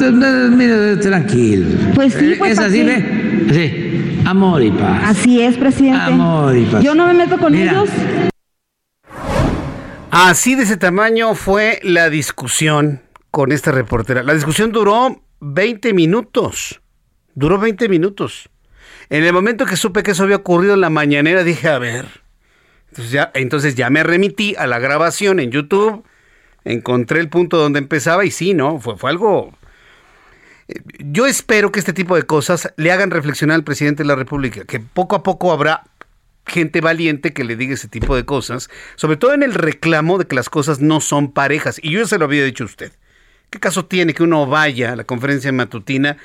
mire, tranquilo. Pues sí, pues. Es así, ve. Sí. Amor y paz. Así es, presidente. Amor y paz. Yo no me meto con ellos. Así de ese tamaño fue la discusión con esta reportera. La discusión duró 20 minutos. Duró 20 minutos. En el momento que supe que eso había ocurrido en la mañanera, dije, a ver. Entonces ya, entonces ya me remití a la grabación en YouTube. Encontré el punto donde empezaba y sí, ¿no? Fue, fue algo... Yo espero que este tipo de cosas le hagan reflexionar al presidente de la República, que poco a poco habrá gente valiente que le diga ese tipo de cosas, sobre todo en el reclamo de que las cosas no son parejas. Y yo se lo había dicho a usted. ¿Qué caso tiene que uno vaya a la conferencia matutina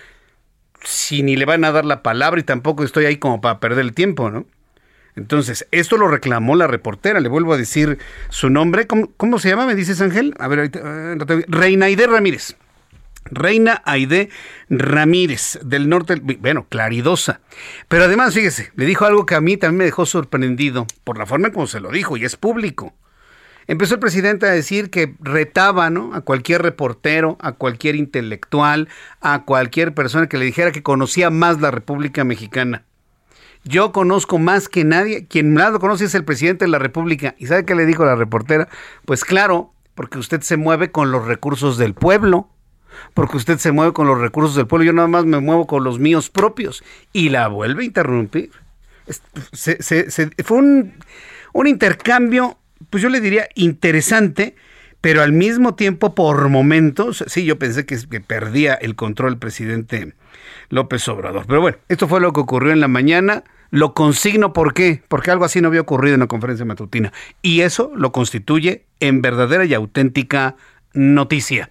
si ni le van a dar la palabra y tampoco estoy ahí como para perder el tiempo, ¿no? Entonces, esto lo reclamó la reportera, le vuelvo a decir su nombre, ¿cómo, se llama? Me dices Ángel. A ver, ahorita, eh, Reinaide Ramírez. Reina Aide Ramírez, del norte, bueno, claridosa. Pero además, fíjese, le dijo algo que a mí también me dejó sorprendido por la forma como se lo dijo, y es público. Empezó el presidente a decir que retaba ¿no? a cualquier reportero, a cualquier intelectual, a cualquier persona que le dijera que conocía más la República Mexicana. Yo conozco más que nadie, quien más lo conoce es el presidente de la República. ¿Y sabe qué le dijo la reportera? Pues claro, porque usted se mueve con los recursos del pueblo porque usted se mueve con los recursos del pueblo, yo nada más me muevo con los míos propios. Y la vuelve a interrumpir. fue un, un intercambio, pues yo le diría interesante, pero al mismo tiempo por momentos, sí, yo pensé que, que, perdía el control el presidente López Obrador. Pero bueno, esto fue lo que ocurrió en la mañana. Lo consigno, ¿por qué? Porque algo así no había ocurrido en la conferencia matutina. Y eso lo constituye en verdadera y auténtica noticia.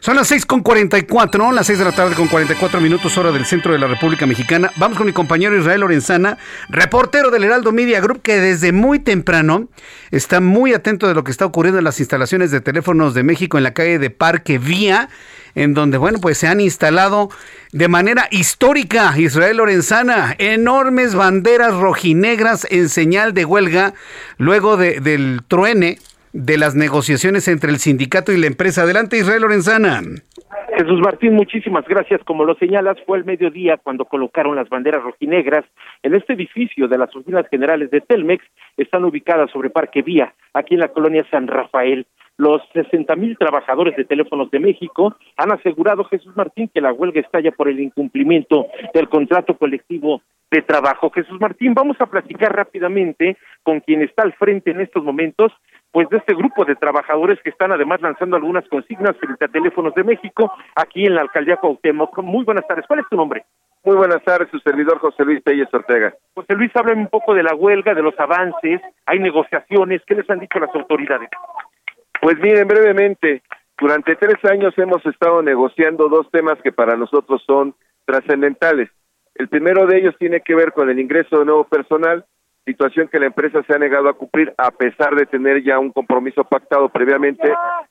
Son las 6 con 44, las 6 de la tarde con 44 minutos hora del centro de la República Mexicana. Vamos con mi compañero Israel Lorenzana, reportero del Heraldo Media Group, que desde muy temprano está muy atento de lo que está ocurriendo en las instalaciones de teléfonos de México en la calle de Parque Vía, en donde, bueno, pues se han instalado de manera histórica, Israel Lorenzana, enormes banderas rojinegras en señal de huelga luego de, del truene de las negociaciones entre el sindicato y la empresa. Adelante, Israel Lorenzana. Jesús Martín, muchísimas gracias. Como lo señalas, fue el mediodía cuando colocaron las banderas rojinegras en este edificio de las oficinas generales de Telmex. Están ubicadas sobre Parque Vía, aquí en la colonia San Rafael. Los 60 mil trabajadores de Teléfonos de México han asegurado, Jesús Martín, que la huelga estalla por el incumplimiento del contrato colectivo de trabajo. Jesús Martín, vamos a platicar rápidamente con quien está al frente en estos momentos, pues de este grupo de trabajadores que están además lanzando algunas consignas frente a Teléfonos de México aquí en la alcaldía Cuauhtémoc. Muy buenas tardes. ¿Cuál es tu nombre? Muy buenas tardes, su servidor José Luis Telles Ortega. José Luis, háblame un poco de la huelga, de los avances, hay negociaciones, ¿qué les han dicho las autoridades? Pues miren, brevemente, durante tres años hemos estado negociando dos temas que para nosotros son trascendentales. El primero de ellos tiene que ver con el ingreso de nuevo personal situación que la empresa se ha negado a cumplir a pesar de tener ya un compromiso pactado previamente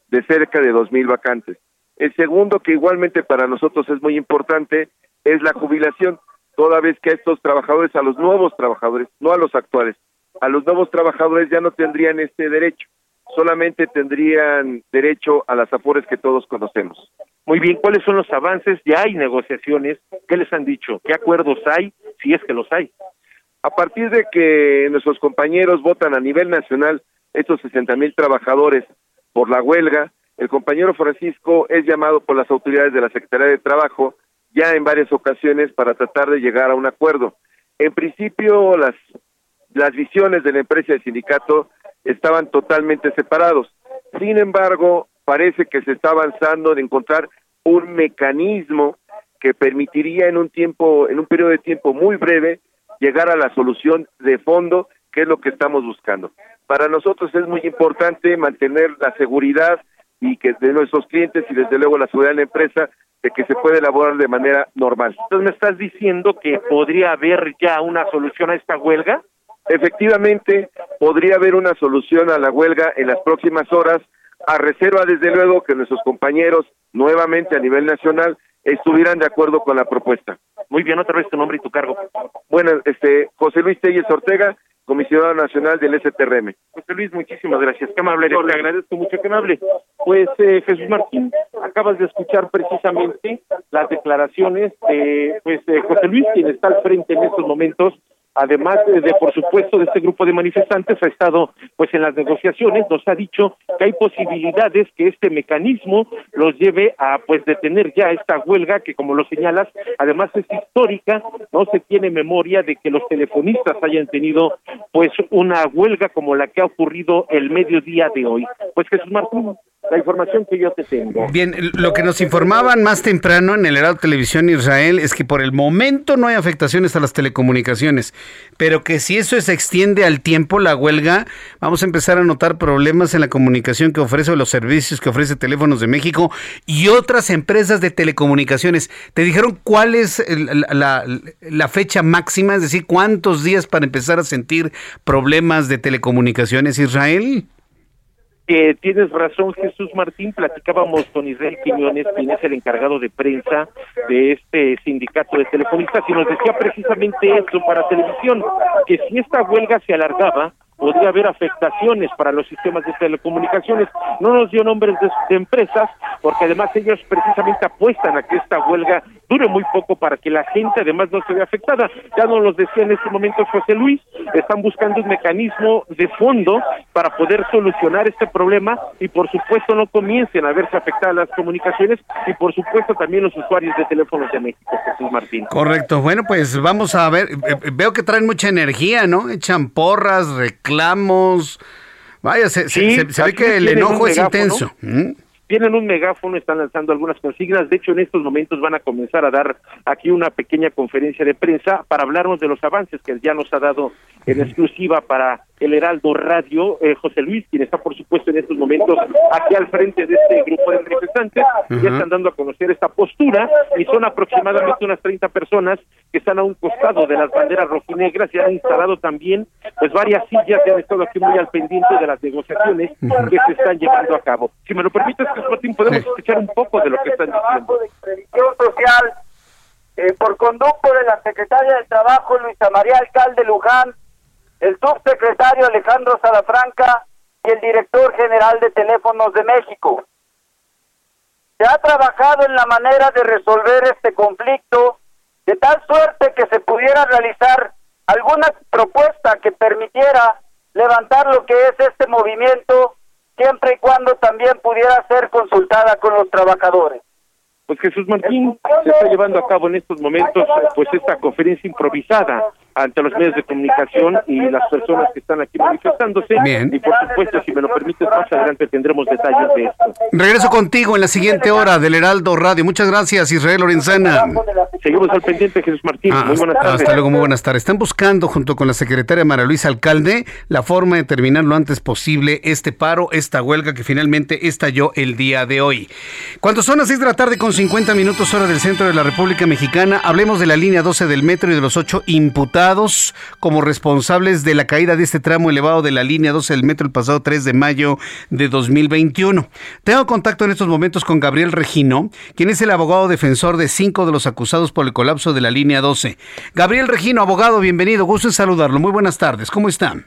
de cerca de dos mil vacantes. El segundo, que igualmente para nosotros es muy importante, es la jubilación, toda vez que a estos trabajadores, a los nuevos trabajadores, no a los actuales, a los nuevos trabajadores ya no tendrían este derecho, solamente tendrían derecho a las afores que todos conocemos. Muy bien, ¿cuáles son los avances? Ya hay negociaciones, ¿qué les han dicho? ¿Qué acuerdos hay? Si es que los hay. A partir de que nuestros compañeros votan a nivel nacional estos 60 mil trabajadores por la huelga, el compañero Francisco es llamado por las autoridades de la Secretaría de Trabajo ya en varias ocasiones para tratar de llegar a un acuerdo. En principio, las, las visiones de la empresa y el sindicato estaban totalmente separados. Sin embargo, parece que se está avanzando en encontrar un mecanismo que permitiría en un tiempo, en un periodo de tiempo muy breve, llegar a la solución de fondo, que es lo que estamos buscando. Para nosotros es muy importante mantener la seguridad y que de nuestros clientes y desde luego la seguridad de la empresa de que se puede elaborar de manera normal. Entonces me estás diciendo que podría haber ya una solución a esta huelga? Efectivamente, podría haber una solución a la huelga en las próximas horas, a reserva desde luego que nuestros compañeros nuevamente a nivel nacional estuvieran de acuerdo con la propuesta. Muy bien, otra vez tu nombre y tu cargo. Bueno, este, José Luis Telles Ortega, comisionado nacional del STRM. José Luis, muchísimas gracias. Qué amable, le agradezco mucho que amable. Pues eh, Jesús Martín, acabas de escuchar precisamente las declaraciones de pues, José Luis, quien está al frente en estos momentos además de, por supuesto de este grupo de manifestantes ha estado pues en las negociaciones. Nos ha dicho que hay posibilidades que este mecanismo los lleve a pues detener ya esta huelga que como lo señalas además es histórica. No se tiene memoria de que los telefonistas hayan tenido pues una huelga como la que ha ocurrido el mediodía de hoy. Pues Jesús Martín la información que yo te tengo. Bien, lo que nos informaban más temprano en el Heraldo Televisión Israel es que por el momento no hay afectaciones a las telecomunicaciones, pero que si eso se extiende al tiempo, la huelga, vamos a empezar a notar problemas en la comunicación que ofrece los servicios que ofrece Teléfonos de México y otras empresas de telecomunicaciones. ¿Te dijeron cuál es la, la fecha máxima? Es decir, ¿cuántos días para empezar a sentir problemas de telecomunicaciones, Israel? Que tienes razón, Jesús Martín. Platicábamos con Israel Quiñones, quien es el encargado de prensa de este sindicato de telefonistas, y nos decía precisamente eso para televisión, que si esta huelga se alargaba, podría haber afectaciones para los sistemas de telecomunicaciones. No nos dio nombres de, empresas, porque además ellos precisamente apuestan a que esta huelga dure muy poco para que la gente además no se vea afectada. Ya nos los decía en este momento José Luis, están buscando un mecanismo de fondo para poder solucionar este problema y por supuesto no comiencen a verse afectadas las comunicaciones y por supuesto también los usuarios de teléfonos de México, Jesús Martín. Correcto, bueno pues vamos a ver, eh, eh, veo que traen mucha energía, ¿no? Echan porras, reclamos. Vaya, se, ve que el enojo es intenso. ¿Mm? tienen un megáfono, están lanzando algunas consignas, de hecho en estos momentos van a comenzar a dar aquí una pequeña conferencia de prensa para hablarnos de los avances que ya nos ha dado en exclusiva para el Heraldo Radio, eh, José Luis, quien está por supuesto en estos momentos aquí al frente de este grupo de representantes, ya están dando a conocer esta postura y son aproximadamente unas 30 personas que están a un costado de las banderas rojinegras y han instalado también pues varias sillas y han estado aquí muy al pendiente de las negociaciones que se están llevando a cabo. Si me lo permites, Martín, podemos escuchar un poco de lo que están diciendo. Social eh, por conducto de la secretaria de Trabajo, Luisa María Alcalde Luján, el subsecretario Alejandro Salafranca y el director general de Teléfonos de México. Se ha trabajado en la manera de resolver este conflicto de tal suerte que se pudiera realizar alguna propuesta que permitiera levantar lo que es este movimiento siempre y cuando también pudiera ser consultada con los trabajadores. Pues Jesús Martín se está llevando a cabo en estos momentos pues esta conferencia improvisada ante los medios de comunicación y las personas que están aquí manifestándose. Y por supuesto, si me lo permites, más adelante tendremos detalles de esto. Regreso contigo en la siguiente hora del Heraldo Radio. Muchas gracias, Israel Lorenzana. Seguimos al pendiente, Jesús Martín. Ah, muy buenas tardes. Hasta luego, muy buenas tardes. Están buscando, junto con la secretaria María Luisa Alcalde, la forma de terminar lo antes posible este paro, esta huelga que finalmente estalló el día de hoy. Cuando son las 6 de la tarde con 50 minutos hora del centro de la República Mexicana, hablemos de la línea 12 del metro y de los ocho imputados como responsables de la caída de este tramo elevado de la línea 12 del metro el pasado 3 de mayo de 2021. Tengo contacto en estos momentos con Gabriel Regino, quien es el abogado defensor de cinco de los acusados por el colapso de la línea 12. Gabriel Regino, abogado, bienvenido, gusto en saludarlo. Muy buenas tardes, ¿cómo están?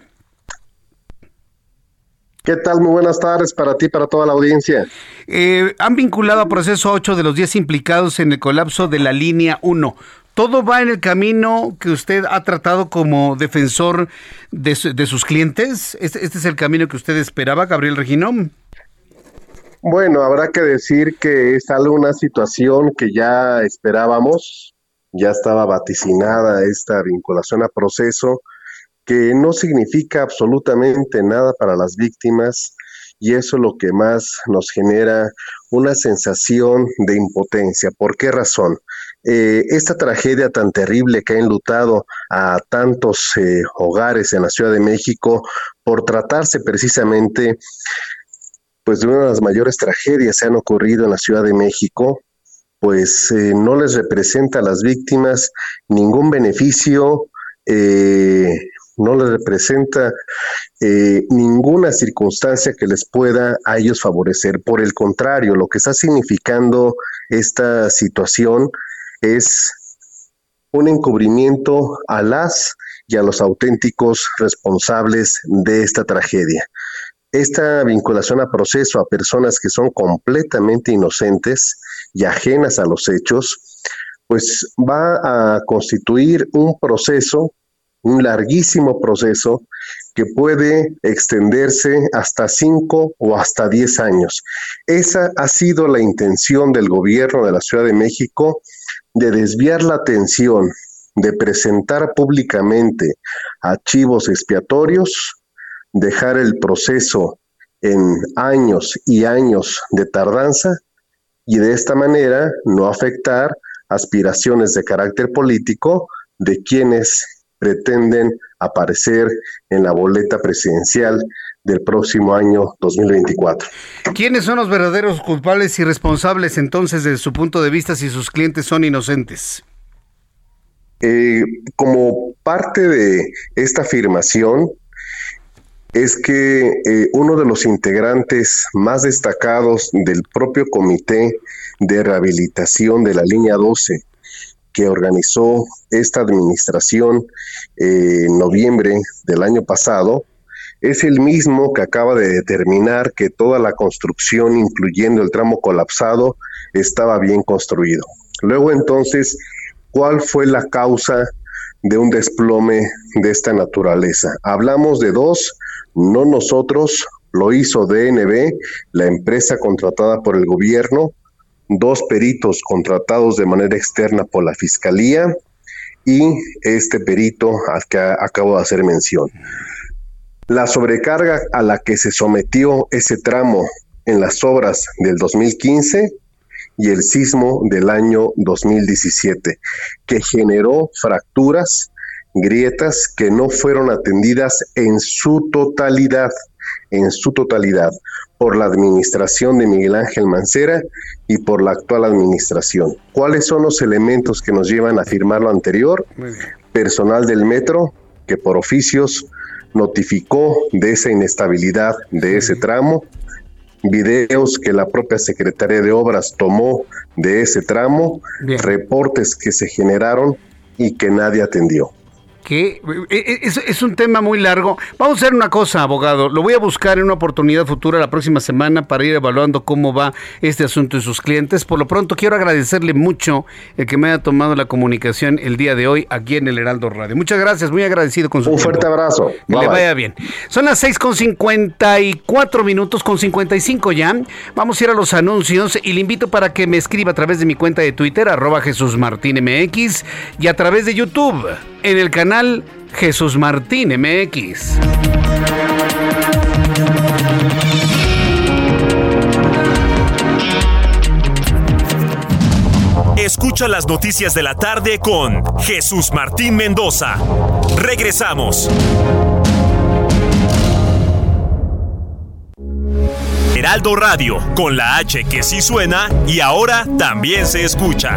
¿Qué tal? Muy buenas tardes para ti, para toda la audiencia. Eh, han vinculado a proceso 8 de los 10 implicados en el colapso de la línea 1 todo va en el camino que usted ha tratado como defensor de, sus clientes. ¿Este, ¿Este, es el camino que usted esperaba, Gabriel Regino? Bueno, habrá que decir que es algo, una situación que ya esperábamos, ya estaba vaticinada esta vinculación a proceso, que no significa absolutamente nada para las víctimas y eso es lo que más nos genera una sensación de impotencia. ¿Por qué razón? Eh, esta tragedia tan terrible que ha enlutado a tantos eh, hogares en la Ciudad de México por tratarse precisamente pues de una de las mayores tragedias que han ocurrido en la Ciudad de México, pues eh, no les representa a las víctimas ningún beneficio, no les representa ninguna circunstancia que les pueda a ellos favorecer. Por el contrario, lo que está significando esta situación es un encubrimiento a las y a los auténticos responsables de esta tragedia. Esta vinculación a proceso a personas que son completamente inocentes y ajenas a los hechos, pues va a constituir un proceso, un larguísimo proceso que puede extenderse hasta cinco o hasta diez años. Esa ha sido la intención del gobierno de la Ciudad de México de desviar la atención, de presentar públicamente archivos expiatorios, dejar el proceso en años y años de tardanza y de esta manera no afectar aspiraciones de carácter político de quienes pretenden aparecer en la boleta presidencial del próximo año 2024. ¿Quiénes son los verdaderos culpables y responsables entonces desde su punto de vista si sus clientes son inocentes? Eh, como parte de esta afirmación, es que eh, uno de los integrantes más destacados del propio comité de rehabilitación de la línea 12 que organizó esta administración eh, en noviembre del año pasado, es el mismo que acaba de determinar que toda la construcción, incluyendo el tramo colapsado, estaba bien construido. Luego entonces, ¿cuál fue la causa de un desplome de esta naturaleza? Hablamos de dos, no nosotros, lo hizo DNB, la empresa contratada por el gobierno, dos peritos contratados de manera externa por la Fiscalía y este perito al que acabo de hacer mención. La sobrecarga a la que se sometió ese tramo en las obras del 2015 y el sismo del año 2017, que generó fracturas, grietas que no fueron atendidas en su totalidad, en su totalidad, por la administración de Miguel Ángel Mancera y por la actual administración. ¿Cuáles son los elementos que nos llevan a afirmar lo anterior? Personal del metro que por oficios notificó de esa inestabilidad de ese tramo, videos que la propia Secretaría de Obras tomó de ese tramo, reportes que se generaron y que nadie atendió que eh, eh, es, un tema muy largo. Vamos a hacer una cosa, abogado. Lo voy a buscar en una oportunidad futura la próxima semana para ir evaluando cómo va este asunto de sus clientes. Por lo pronto, quiero agradecerle mucho el que me haya tomado la comunicación el día de hoy aquí en el Heraldo Radio. Muchas gracias, muy agradecido con su Un fuerte abrazo. Que le vaya bien. Son las 6 con 54 minutos, con 55 ya. Vamos a ir a los anuncios y le invito para que me escriba a través de mi cuenta de Twitter, arroba Jesús Martín MX, y a través de YouTube en el canal Jesús Martín MX. Escucha las noticias de la tarde con Jesús Martín Mendoza. Regresamos. Heraldo Radio, con la H que sí suena y ahora también se escucha.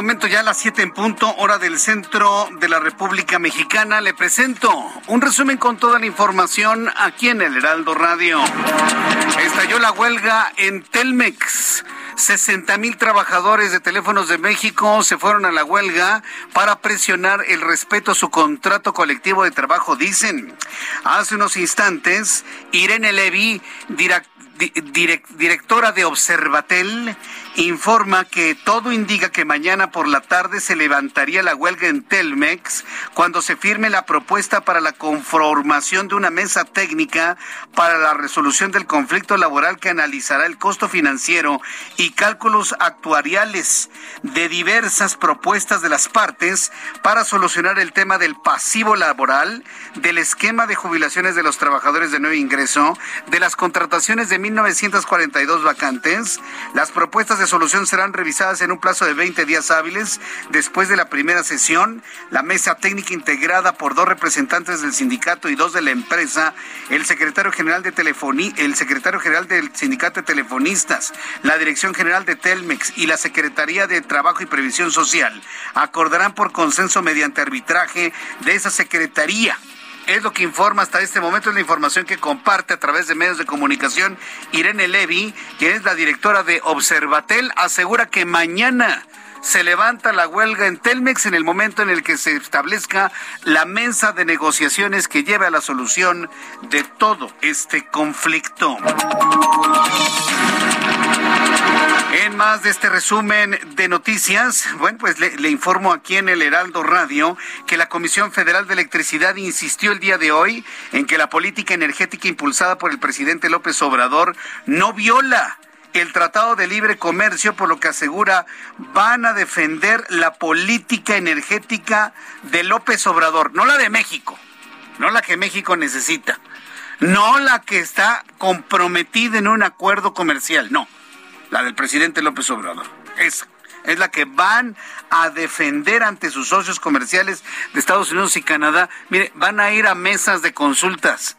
Momento ya a las 7 en punto, hora del centro de la República Mexicana. Le presento un resumen con toda la información aquí en el Heraldo Radio. Estalló la huelga en Telmex. 60 mil trabajadores de teléfonos de México se fueron a la huelga para presionar el respeto a su contrato colectivo de trabajo, dicen. Hace unos instantes, Irene Levy, directora de Observatel, informa que todo indica que mañana por la tarde se levantaría la huelga en Telmex cuando se firme la propuesta para la conformación de una mesa técnica para la resolución del conflicto laboral que analizará el costo financiero y cálculos actuariales de diversas propuestas de las partes para solucionar el tema del pasivo laboral, del esquema de jubilaciones de los trabajadores de nuevo ingreso, de las contrataciones de 1942 vacantes, las propuestas de solución serán revisadas en un plazo de 20 días hábiles después de la primera sesión. La mesa técnica integrada por dos representantes del sindicato y dos de la empresa, el secretario general de telefonía, el secretario general del sindicato de telefonistas, la dirección general de Telmex y la Secretaría de Trabajo y Previsión Social acordarán por consenso mediante arbitraje de esa secretaría es lo que informa hasta este momento, es la información que comparte a través de medios de comunicación Irene Levy, quien es la directora de Observatel, asegura que mañana se levanta la huelga en Telmex en el momento en el que se establezca la mesa de negociaciones que lleve a la solución de todo este conflicto. En más de este resumen de noticias, bueno, pues le, informo aquí en el Heraldo Radio que la Comisión Federal de Electricidad insistió el día de hoy en que la política energética impulsada por el presidente López Obrador no viola el Tratado de Libre Comercio, por lo que asegura van a defender la política energética de López Obrador, no la de México, no la que México necesita, no la que está comprometida en un acuerdo comercial, no, la del presidente López Obrador. Esa es la que van a defender ante sus socios comerciales de Estados Unidos y Canadá. Mire, van a ir a mesas de consultas,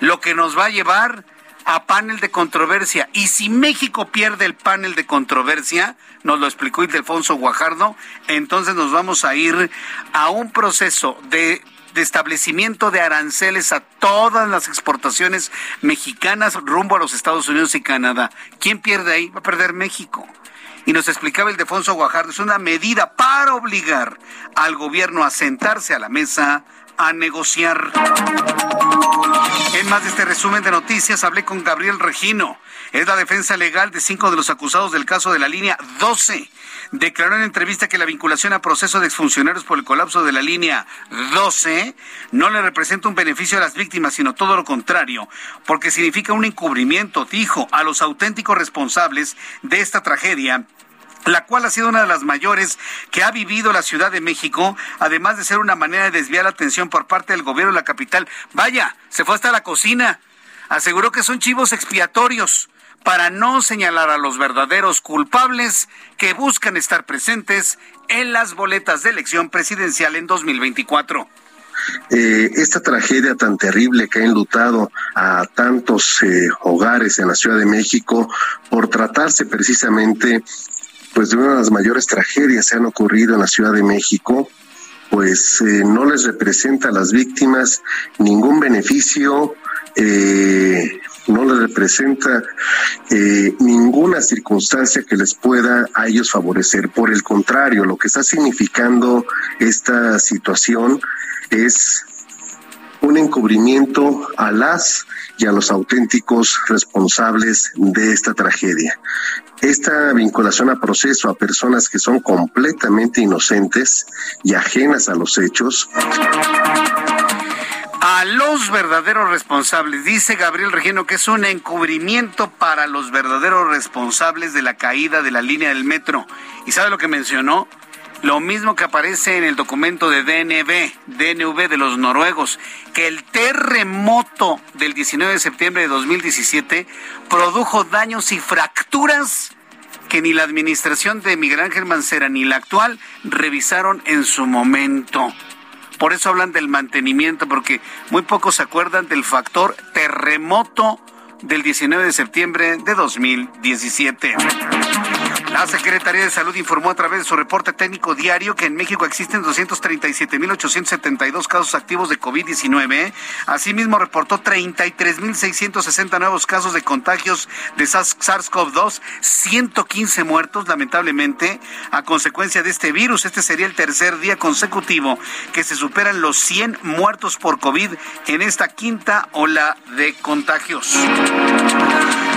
lo que nos va a llevar a panel de controversia. Y si México pierde el panel de controversia, nos lo explicó Ildefonso Guajardo, entonces nos vamos a ir a un proceso de de establecimiento de aranceles a todas las exportaciones mexicanas rumbo a los Estados Unidos y Canadá. ¿Quién pierde ahí? Va a perder México. Y nos explicaba el Defonso Guajardo, es una medida para obligar al gobierno a sentarse a la mesa a negociar. En más de este resumen de noticias, hablé con Gabriel Regino. Es la defensa legal de cinco de los acusados del caso de la línea 12. Declaró en entrevista que la vinculación a proceso de exfuncionarios por el colapso de la línea 12 no le representa un beneficio a las víctimas, sino todo lo contrario, porque significa un encubrimiento, dijo, a los auténticos responsables de esta tragedia la cual ha sido una de las mayores que ha vivido la Ciudad de México, además de ser una manera de desviar la atención por parte del gobierno de la capital. Vaya, se fue hasta la cocina. Aseguró que son chivos expiatorios para no señalar a los verdaderos culpables que buscan estar presentes en las boletas de elección presidencial en 2024. Eh, esta tragedia tan terrible que ha enlutado a tantos eh, hogares en la Ciudad de México por tratarse precisamente pues de una de las mayores tragedias que han ocurrido en la Ciudad de México, pues eh, no les representa a las víctimas ningún beneficio, eh, no les representa eh, ninguna circunstancia que les pueda a ellos favorecer. Por el contrario, lo que está significando esta situación es un encubrimiento a las y a los auténticos responsables de esta tragedia. Esta vinculación a proceso a personas que son completamente inocentes y ajenas a los hechos a los verdaderos responsables. Dice Gabriel Regino que es un encubrimiento para los verdaderos responsables de la caída de la línea del metro. ¿Y sabe lo que mencionó? Lo mismo que aparece en el documento de DNB, DNV de los noruegos, que el terremoto del 19 de septiembre de 2017 produjo daños y fracturas que ni la administración de Miguel Ángel Mancera ni la actual revisaron en su momento. Por eso hablan del mantenimiento, porque muy pocos se acuerdan del factor terremoto del 19 de septiembre de 2017. La Secretaría de Salud informó a través de su reporte técnico diario que en México existen 237.872 casos activos de COVID-19. Asimismo, reportó 33.660 nuevos casos de contagios de SARS-CoV-2, 115 muertos, lamentablemente, a consecuencia de este virus. Este sería el tercer día consecutivo que se superan los 100 muertos por COVID en esta quinta ola de contagios.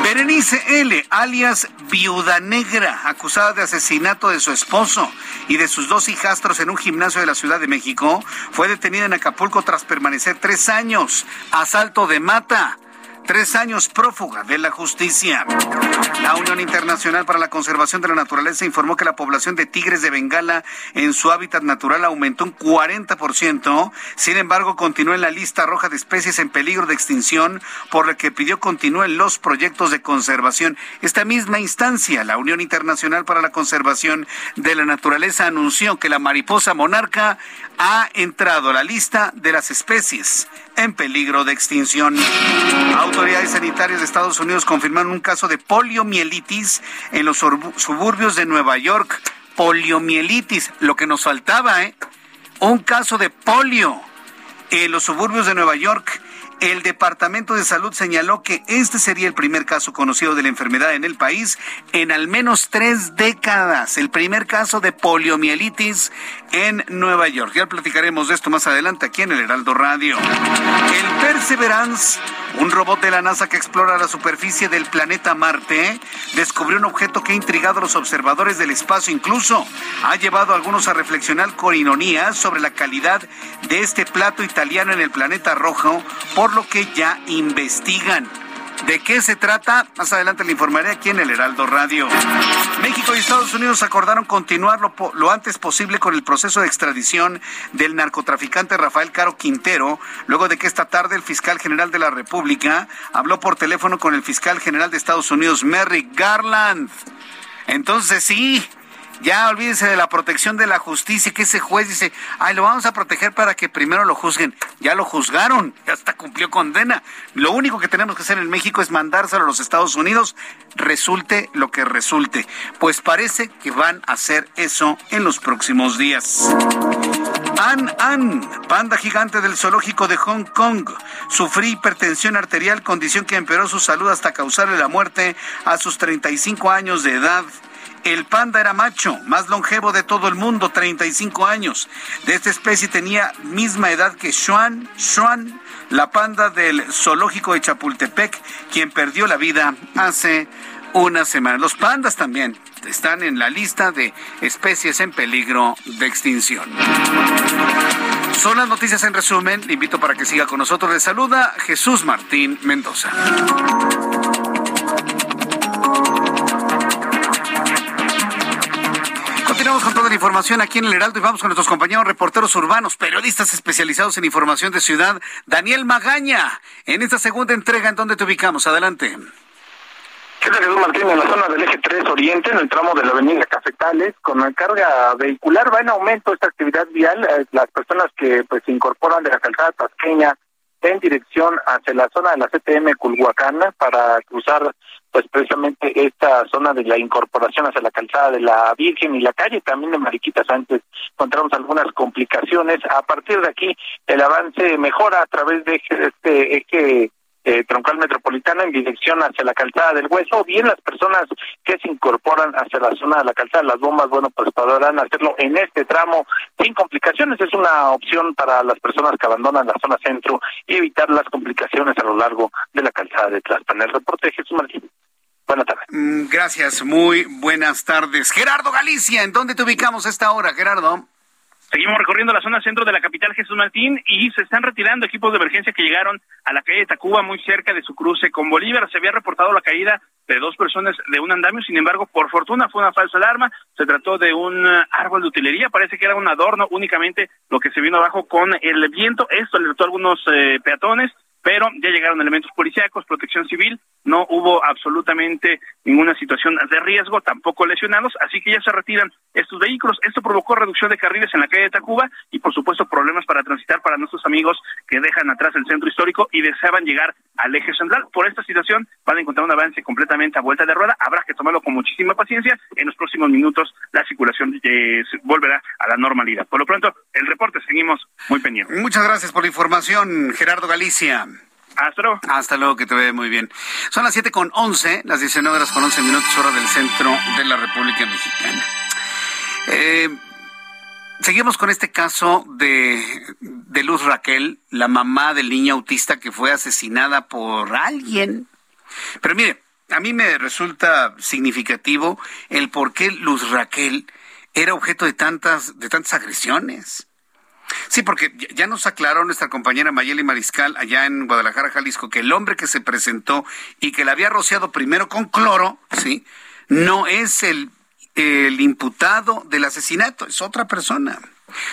Berenice L., alias Viuda Negra, acusada de asesinato de su esposo y de sus dos hijastros en un gimnasio de la Ciudad de México, fue detenida en Acapulco tras permanecer tres años. Asalto de mata tres años prófuga de la justicia. La Unión Internacional para la Conservación de la Naturaleza informó que la población de tigres de Bengala en su hábitat natural aumentó un 40%. Sin embargo, continúa en la lista roja de especies en peligro de extinción, por lo que pidió continúen los proyectos de conservación. Esta misma instancia, la Unión Internacional para la Conservación de la Naturaleza, anunció que la mariposa monarca ha entrado a la lista de las especies en peligro de extinción. Autoridades sanitarias de Estados Unidos confirmaron un caso de poliomielitis en los suburbios de Nueva York. Poliomielitis, lo que nos faltaba, ¿eh? Un caso de polio en los suburbios de Nueva York. El Departamento de Salud señaló que este sería el primer caso conocido de la enfermedad en el país en al menos tres décadas. El primer caso de poliomielitis en Nueva York. Ya platicaremos de esto más adelante aquí en el Heraldo Radio. El Perseverance, un robot de la NASA que explora la superficie del planeta Marte, descubrió un objeto que ha intrigado a los observadores del espacio. Incluso ha llevado a algunos a reflexionar con ironía sobre la calidad de este plato italiano en el planeta rojo, lo que ya investigan. ¿De qué se trata? Más adelante le informaré aquí en el Heraldo Radio. México y Estados Unidos acordaron continuar lo, lo, antes posible con el proceso de extradición del narcotraficante Rafael Caro Quintero, luego de que esta tarde el fiscal general de la República habló por teléfono con el fiscal general de Estados Unidos, Merrick Garland. Entonces sí, ya olvídese de la protección de la justicia, que ese juez dice, ay, lo vamos a proteger para que primero lo juzguen. Ya lo juzgaron, ya hasta cumplió condena. Lo único que tenemos que hacer en México es mandárselo a los Estados Unidos, resulte lo que resulte. Pues parece que van a hacer eso en los próximos días. An An, panda gigante del zoológico de Hong Kong, sufrió hipertensión arterial, condición que empeoró su salud hasta causarle la muerte a sus 35 años de edad. El panda era macho, más longevo de todo el mundo, 35 años. De esta especie tenía misma edad que Xuan, Xuan, la panda del zoológico de Chapultepec, quien perdió la vida hace una semana. Los pandas también están en la lista de especies en peligro de extinción. Son las noticias en resumen. Le invito para que siga con nosotros. Le saluda Jesús Martín Mendoza. Con toda la información aquí en el Heraldo y vamos con nuestros compañeros reporteros urbanos, periodistas especializados en información de ciudad. Daniel Magaña, en esta segunda entrega, ¿en dónde te ubicamos? Adelante. ¿Qué tal, Jesús Martín? En la zona del eje 3 Oriente, en el tramo de la avenida Cafetales, con la carga vehicular va en aumento esta actividad vial. Eh, las personas que pues se incorporan de la calzada tasqueña en dirección hacia la zona de la CTM Culhuacán para cruzar pues precisamente esta zona de la incorporación hacia la calzada de la Virgen y la calle también de Mariquitas antes encontramos algunas complicaciones a partir de aquí el avance mejora a través de este eje eh, troncal metropolitana en dirección hacia la calzada del hueso, bien las personas que se incorporan hacia la zona de la calzada de las bombas, bueno, pues podrán hacerlo en este tramo sin complicaciones. Es una opción para las personas que abandonan la zona centro y evitar las complicaciones a lo largo de la calzada de Tlaxpan. El reporte Jesús Martín. Buenas tardes. Mm, gracias, muy buenas tardes. Gerardo Galicia, ¿en dónde te ubicamos a esta hora, Gerardo? Seguimos recorriendo la zona centro de la capital Jesús Martín y se están retirando equipos de emergencia que llegaron a la calle de Tacuba muy cerca de su cruce con Bolívar. Se había reportado la caída de dos personas de un andamio, sin embargo, por fortuna fue una falsa alarma. Se trató de un árbol de utilería, parece que era un adorno únicamente lo que se vino abajo con el viento. Esto alertó a algunos eh, peatones pero ya llegaron elementos policíacos, protección civil, no hubo absolutamente ninguna situación de riesgo, tampoco lesionados, así que ya se retiran estos vehículos. Esto provocó reducción de carriles en la calle de Tacuba y, por supuesto, problemas para transitar para nuestros amigos que dejan atrás el centro histórico y deseaban llegar al eje central. Por esta situación van a encontrar un avance completamente a vuelta de rueda. Habrá que tomarlo con muchísima paciencia. En los próximos minutos la circulación eh, volverá a la normalidad. Por lo pronto, el reporte seguimos muy pendientes. Muchas gracias por la información, Gerardo Galicia. Hasta luego. Hasta luego, que te vea muy bien. Son las siete con once, las 19 horas con 11 minutos, hora del centro de la República Mexicana. Eh, seguimos con este caso de, de Luz Raquel, la mamá del niño autista que fue asesinada por alguien. Pero mire, a mí me resulta significativo el por qué Luz Raquel era objeto de tantas, de tantas agresiones. Sí, porque ya nos aclaró nuestra compañera Mayeli Mariscal allá en Guadalajara, Jalisco, que el hombre que se presentó y que la había rociado primero con cloro, sí, no es el, el imputado del asesinato, es otra persona.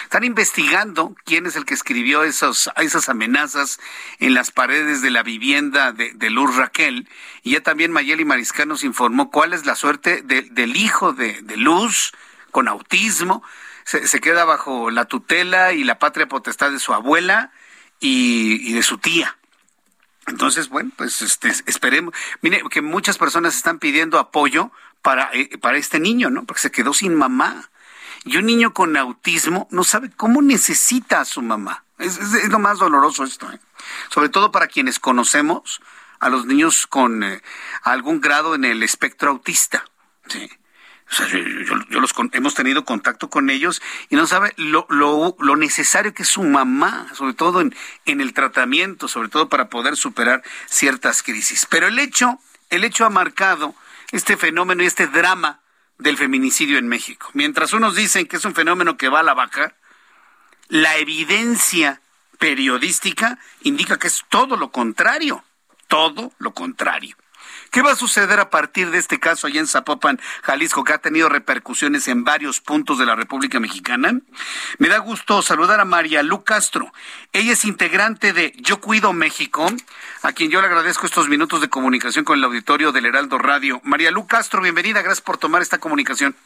Están investigando quién es el que escribió esos, esas amenazas en las paredes de la vivienda de, Luz Raquel. Y ya también Mayeli Mariscal nos informó cuál es la suerte del hijo de Luz con autismo se, queda bajo la tutela y la patria potestad de su abuela y, de su tía. Entonces, bueno, pues este, esperemos. Mire, que muchas personas están pidiendo apoyo para, eh, para este niño, ¿no? Porque se quedó sin mamá. Y un niño con autismo no sabe cómo necesita a su mamá. Es, lo más doloroso esto, ¿eh? sobre todo para quienes conocemos a los niños con eh, algún grado en el espectro autista. Sí. O sea, yo, los hemos tenido contacto con ellos y no sabe lo, lo, lo necesario que es su mamá, sobre todo en, en, el tratamiento, sobre todo para poder superar ciertas crisis. Pero el hecho, el hecho ha marcado este fenómeno y este drama del feminicidio en México. Mientras unos dicen que es un fenómeno que va a la baja, la evidencia periodística indica que es todo lo contrario, todo lo contrario. ¿Qué va a suceder a partir de este caso allá en Zapopan, Jalisco, que ha tenido repercusiones en varios puntos de la República Mexicana? Me da gusto saludar a María Lu Castro. Ella es integrante de Yo Cuido México, a quien yo le agradezco estos minutos de comunicación con el auditorio del Heraldo Radio. María Lu Castro, bienvenida, gracias por tomar esta comunicación.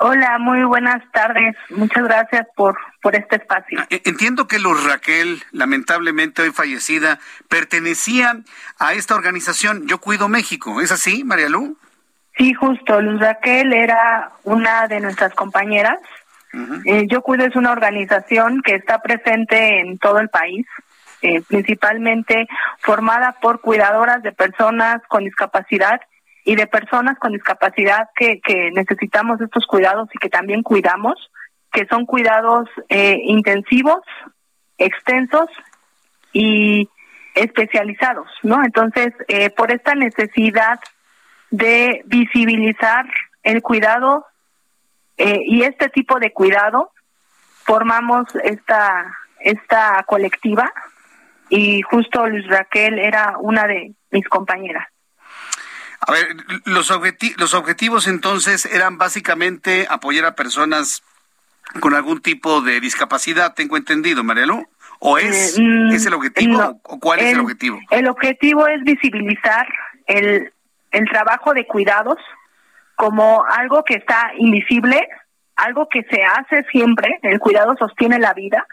Hola, muy buenas tardes. Muchas gracias por, por este espacio. E, entiendo que Luz Raquel, lamentablemente hoy fallecida, pertenecía a esta organización Yo Cuido México. ¿Es así, María Lu? Sí, justo. Luz Raquel era una de nuestras compañeras. Eh, Yo Cuido es una organización que está presente en todo el país. Eh, principalmente formada por cuidadoras de personas con discapacidad y de personas con discapacidad que, que necesitamos estos cuidados y que también cuidamos, que son cuidados eh, intensivos, extensos y especializados, ¿no? Entonces, eh, por esta necesidad de visibilizar el cuidado eh, y este tipo de cuidado, formamos esta, esta colectiva y justo Luis Raquel era una de mis compañeras. A ver, los, los objetivos entonces eran básicamente apoyar a personas con algún tipo de discapacidad, tengo entendido, Mariano. ¿O es, eh, es el objetivo? ¿O cuál es el objetivo? El objetivo es visibilizar el, el trabajo de cuidados como algo que está invisible, algo que se hace siempre, el cuidado sostiene la vida,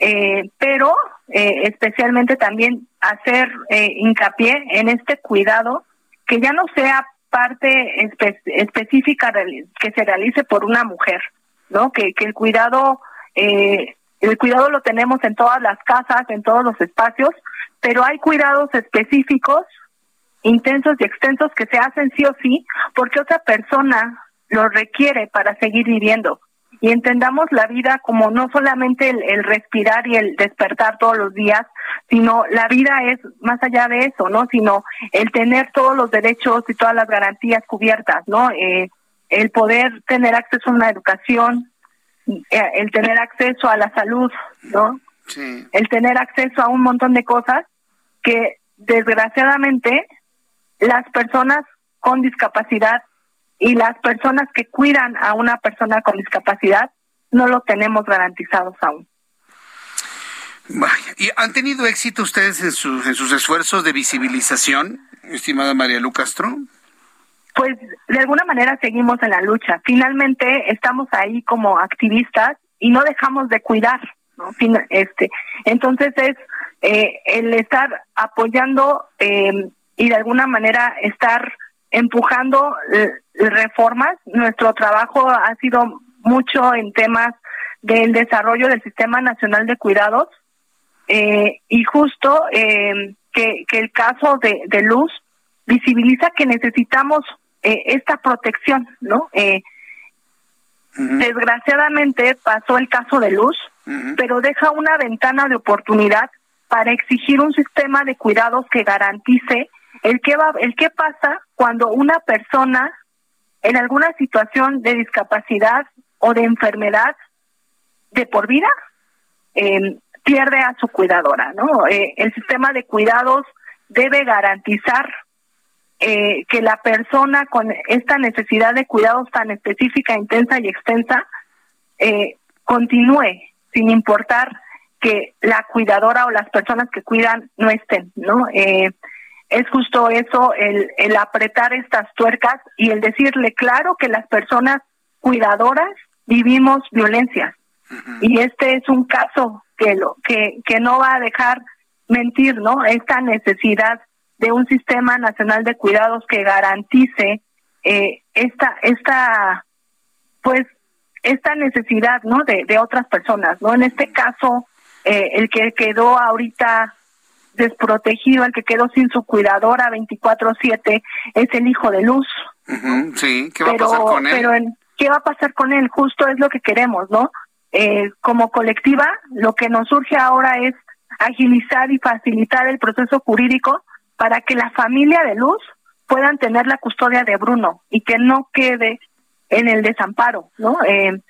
eh, pero eh, especialmente también hacer hincapié en este cuidado que ya no sea parte específica que se realice por una mujer, ¿no? Que, que el cuidado, eh, el cuidado lo tenemos en todas las casas, en todos los espacios, pero hay cuidados específicos, intensos y extensos que se hacen sí o sí, porque otra persona lo requiere para seguir viviendo y entendamos la vida como no solamente el, respirar y el despertar todos los días, sino la vida es más allá de eso, ¿no? Sino el tener todos los derechos y todas las garantías cubiertas, ¿no? Eh, el poder tener acceso a una educación, eh, el tener acceso a la salud, ¿no? Sí. El tener acceso a un montón de cosas que desgraciadamente las personas con discapacidad y las personas que cuidan a una persona con discapacidad no lo tenemos garantizados aún. ¿Y han tenido éxito ustedes en, en sus esfuerzos de visibilización, estimada María Lu Castro? Pues de alguna manera seguimos en la lucha. Finalmente estamos ahí como activistas y no dejamos de cuidar, ¿no? Este, entonces es eh, el estar apoyando eh, y de alguna manera estar empujando eh, reformas. Nuestro trabajo ha sido mucho en temas del desarrollo del Sistema Nacional de Cuidados eh, y justo eh, que, el caso de, Luz visibiliza que necesitamos esta protección, ¿no? Desgraciadamente pasó el caso de Luz, pero deja una ventana de oportunidad para exigir un sistema de cuidados que garantice el qué va, el qué pasa cuando una persona en alguna situación de discapacidad o de enfermedad de por vida em, pierde a su cuidadora, ¿no? Eh, el sistema de cuidados debe garantizar eh, que la persona con esta necesidad de cuidados tan específica, intensa y extensa eh, continúe sin importar que la cuidadora o las personas que cuidan no estén, ¿no? Es justo eso, el, el apretar estas tuercas y el decirle claro que las personas cuidadoras vivimos violencia. Y este es un caso que, lo, que, que no va a dejar mentir, ¿no? Esta necesidad de un sistema nacional de cuidados que garantice eh, esta, esta, pues, esta necesidad, ¿no? De, de otras personas, ¿no? En este caso, Eh, el que quedó ahorita desprotegido, el que quedó sin su cuidadora 24/7 es el hijo de Luz. Sí, ¿qué va pero, a pasar con él? Pero en, ¿qué va a pasar con él? Justo es lo que queremos, ¿no? Eh, como colectiva, lo que nos surge ahora es agilizar y facilitar el proceso jurídico para que la familia de Luz puedan tener la custodia de Bruno y que no quede en el desamparo, ¿no? Eh,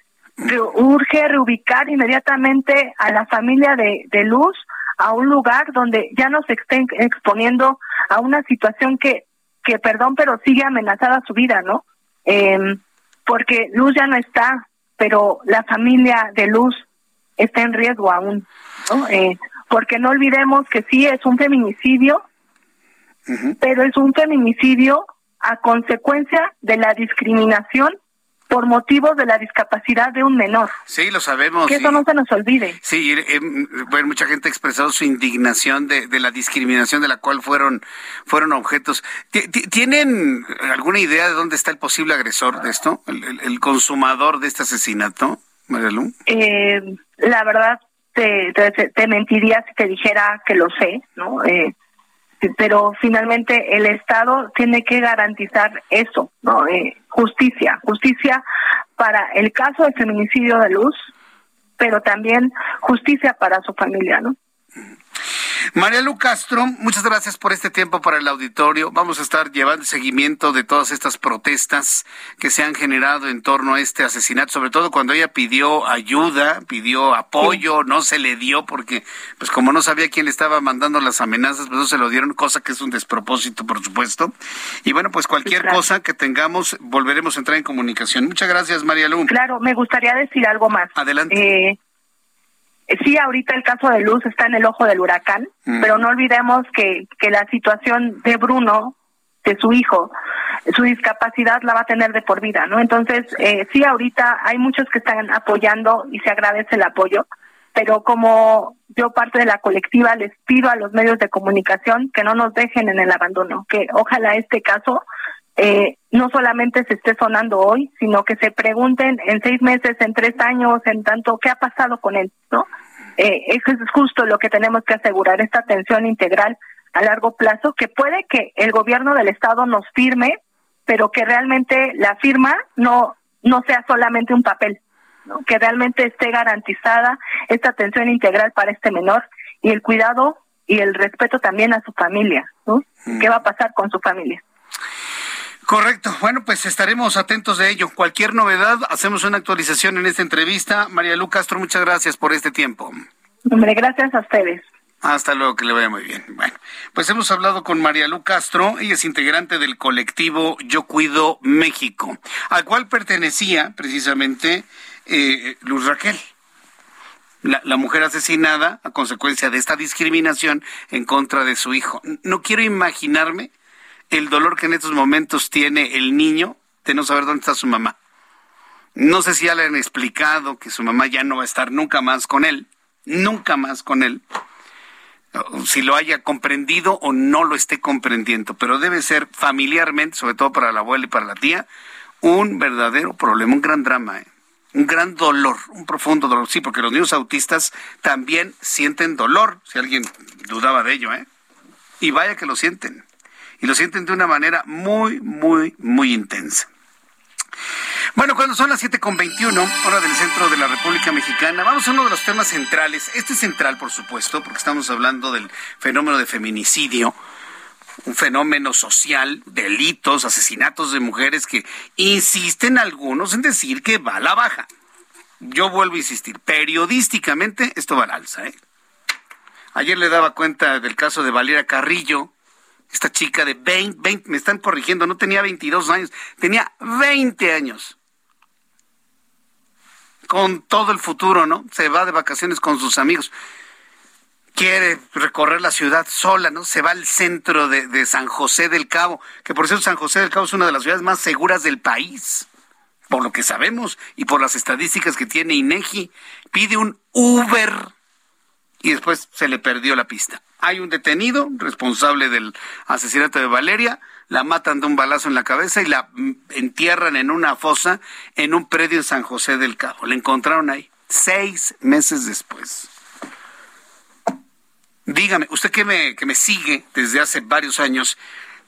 urge reubicar inmediatamente a la familia de, de Luz a un lugar donde ya no se estén exponiendo a una situación que, que perdón, pero sigue amenazada su vida, ¿no? Eh, porque Luz ya no está, pero la familia de Luz está en riesgo aún, ¿no? Eh, porque no olvidemos que sí es un feminicidio, pero es un feminicidio a consecuencia de la discriminación por motivos de la discapacidad de un menor. Sí, lo sabemos. Que eso no se nos olvide. Sí, eh, bueno, mucha gente ha expresado su indignación de, de, la discriminación de la cual fueron, fueron objetos. ¿Tienen alguna idea de dónde está el posible agresor de esto? ¿El, el, el consumador de este asesinato, Marielu? Eh, la verdad, te, te, te, mentiría si te dijera que lo sé, ¿no? Eh, pero finalmente el Estado tiene que garantizar eso, ¿no? Eh, justicia, justicia para el caso de feminicidio de Luz, pero también justicia para su familia, ¿no? María Lu Castro, muchas gracias por este tiempo para el auditorio. Vamos a estar llevando seguimiento de todas estas protestas que se han generado en torno a este asesinato, sobre todo cuando ella pidió ayuda, pidió apoyo, sí. no se le dio porque, pues como no sabía quién le estaba mandando las amenazas, pues no se lo dieron, cosa que es un despropósito, por supuesto. Y bueno, pues cualquier sí, claro. cosa que tengamos, volveremos a entrar en comunicación. Muchas gracias, María Lu. Claro, me gustaría decir algo más. Adelante. Eh, sí, ahorita el caso de Luz está en el ojo del huracán, mm. pero no olvidemos que, que la situación de Bruno, de su hijo, su discapacidad la va a tener de por vida, ¿no? Entonces, eh, sí, ahorita hay muchos que están apoyando y se agradece el apoyo, pero como yo parte de la colectiva les pido a los medios de comunicación que no nos dejen en el abandono, que ojalá este caso eh, no solamente se esté sonando hoy, sino que se pregunten en seis meses, en tres años, en tanto, ¿qué ha pasado con él? ¿no? Eh, eso es justo lo que tenemos que asegurar, esta atención integral a largo plazo, que puede que el gobierno del Estado nos firme, pero que realmente la firma no, no sea solamente un papel, ¿no? que realmente esté garantizada esta atención integral para este menor y el cuidado y el respeto también a su familia. ¿no? Mm. ¿Qué va a pasar con su familia? Correcto. Bueno, pues estaremos atentos de ello. Cualquier novedad, hacemos una actualización en esta entrevista. María Lu Castro, muchas gracias por este tiempo. Hombre, gracias a ustedes. Hasta luego, que le vaya muy bien. Bueno, pues hemos hablado con María Lu Castro, ella es integrante del colectivo Yo Cuido México, al cual pertenecía precisamente eh, Luz Raquel. La, la, mujer asesinada a consecuencia de esta discriminación en contra de su hijo. No quiero imaginarme el dolor que en estos momentos tiene el niño de no saber dónde está su mamá. No sé si ya le han explicado que su mamá ya no va a estar nunca más con él, nunca más con él. Si lo haya comprendido o no lo esté comprendiendo, pero debe ser familiarmente, sobre todo para la abuela y para la tía, un verdadero problema, un gran drama, ¿eh? un gran dolor, un profundo dolor. Sí, porque los niños autistas también sienten dolor, si alguien dudaba de ello, ¿eh? Y vaya que lo sienten y lo sienten de una manera muy, muy, muy intensa. Bueno, cuando son las 7.21, hora del centro de la República Mexicana, vamos a uno de los temas centrales. Este es central, por supuesto, porque estamos hablando del fenómeno de feminicidio, un fenómeno social, delitos, asesinatos de mujeres que insisten algunos en decir que va a la baja. Yo vuelvo a insistir, periodísticamente esto va al alza. ¿eh? Ayer le daba cuenta del caso de Valeria Carrillo, esta chica de 20, 20, me están corrigiendo, no tenía 22 años, tenía 20 años. Con todo el futuro, ¿no? Se va de vacaciones con sus amigos. Quiere recorrer la ciudad sola, ¿no? Se va al centro de, San José del Cabo, que por cierto San José del Cabo es una de las ciudades más seguras del país, por lo que sabemos y por las estadísticas que tiene INEGI. Pide un Uber y después se le perdió la pista. Hay un detenido responsable del asesinato de Valeria, la matan de un balazo en la cabeza y la entierran en una fosa en un predio en San José del Cabo. La encontraron ahí seis meses después. dígame, usted que me, que me sigue desde hace varios años,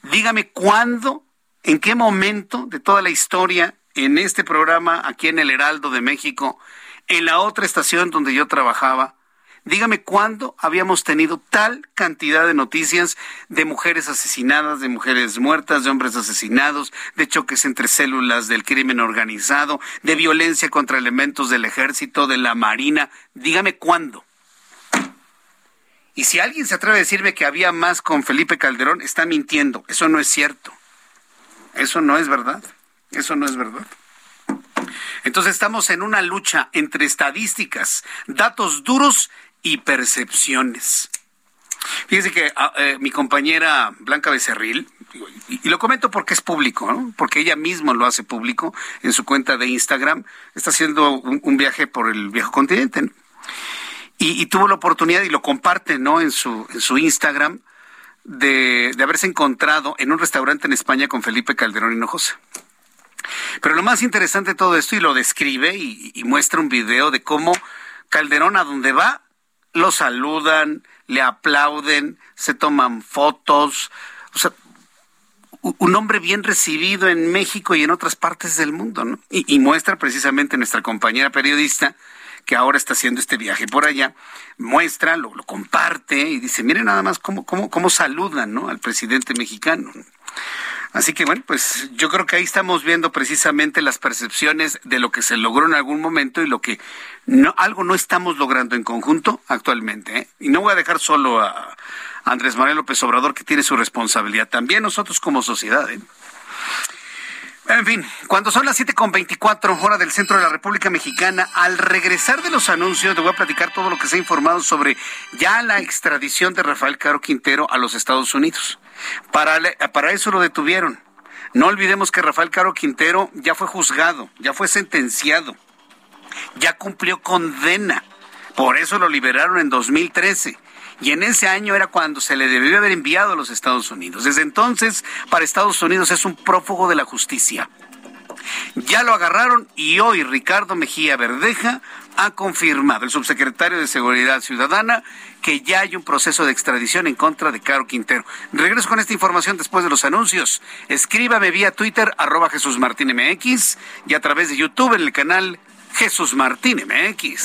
dígame cuándo, en qué momento de toda la historia, en este programa, aquí en el Heraldo de México, en la otra estación donde yo trabajaba, Dígame cuándo habíamos tenido tal cantidad de noticias de mujeres asesinadas, de mujeres muertas, de hombres asesinados, de choques entre células del crimen organizado, de violencia contra elementos del ejército, de la marina. Dígame cuándo. Y si alguien se atreve a decirme que había más con Felipe Calderón, está mintiendo. Eso no es cierto. Eso no es verdad. Eso no es verdad. Entonces estamos en una lucha entre estadísticas, datos duros y percepciones. Fíjese que ah, eh, mi compañera Blanca Becerril, y, lo comento porque es público, porque ella misma lo hace público en su cuenta de Instagram, está haciendo un, viaje por el viejo continente, y, tuvo la oportunidad y lo comparte ¿no? en, su, en su Instagram de, haberse encontrado en un restaurante en España con Felipe Calderón Hinojosa. Pero lo más interesante de todo esto, y lo describe y, y muestra un video de cómo Calderón a donde va lo saludan, le aplauden, se toman fotos. O sea, un hombre bien recibido en México y en otras partes del mundo, ¿no? Y, muestra precisamente nuestra compañera periodista que ahora está haciendo este viaje por allá, muestra, lo, comparte y dice, miren nada más cómo, cómo, cómo saludan ¿no? al presidente mexicano. Así que bueno, pues yo creo que ahí estamos viendo precisamente las percepciones de lo que se logró en algún momento y lo que no, algo no estamos logrando en conjunto actualmente. ¿eh? Y no voy a dejar solo a Andrés Manuel López Obrador, que tiene su responsabilidad, también nosotros como sociedad. ¿eh? En fin, cuando son las 7.24 hora del centro de la República Mexicana, al regresar de los anuncios, te voy a platicar todo lo que se ha informado sobre ya la extradición de Rafael Caro Quintero a los Estados Unidos. Para, para eso lo detuvieron. No olvidemos que Rafael Caro Quintero ya fue juzgado, ya fue sentenciado, ya cumplió condena. Por eso lo liberaron en 2013. Y en ese año era cuando se le debió haber enviado a los Estados Unidos. Desde entonces, para Estados Unidos es un prófugo de la justicia. Ya lo agarraron y hoy Ricardo Mejía Verdeja ha confirmado, el subsecretario de Seguridad Ciudadana, que ya hay un proceso de extradición en contra de Caro Quintero. Regreso con esta información después de los anuncios. Escríbame vía Twitter, arroba Jesús Martín MX, y a través de YouTube en el canal Jesús Martín MX.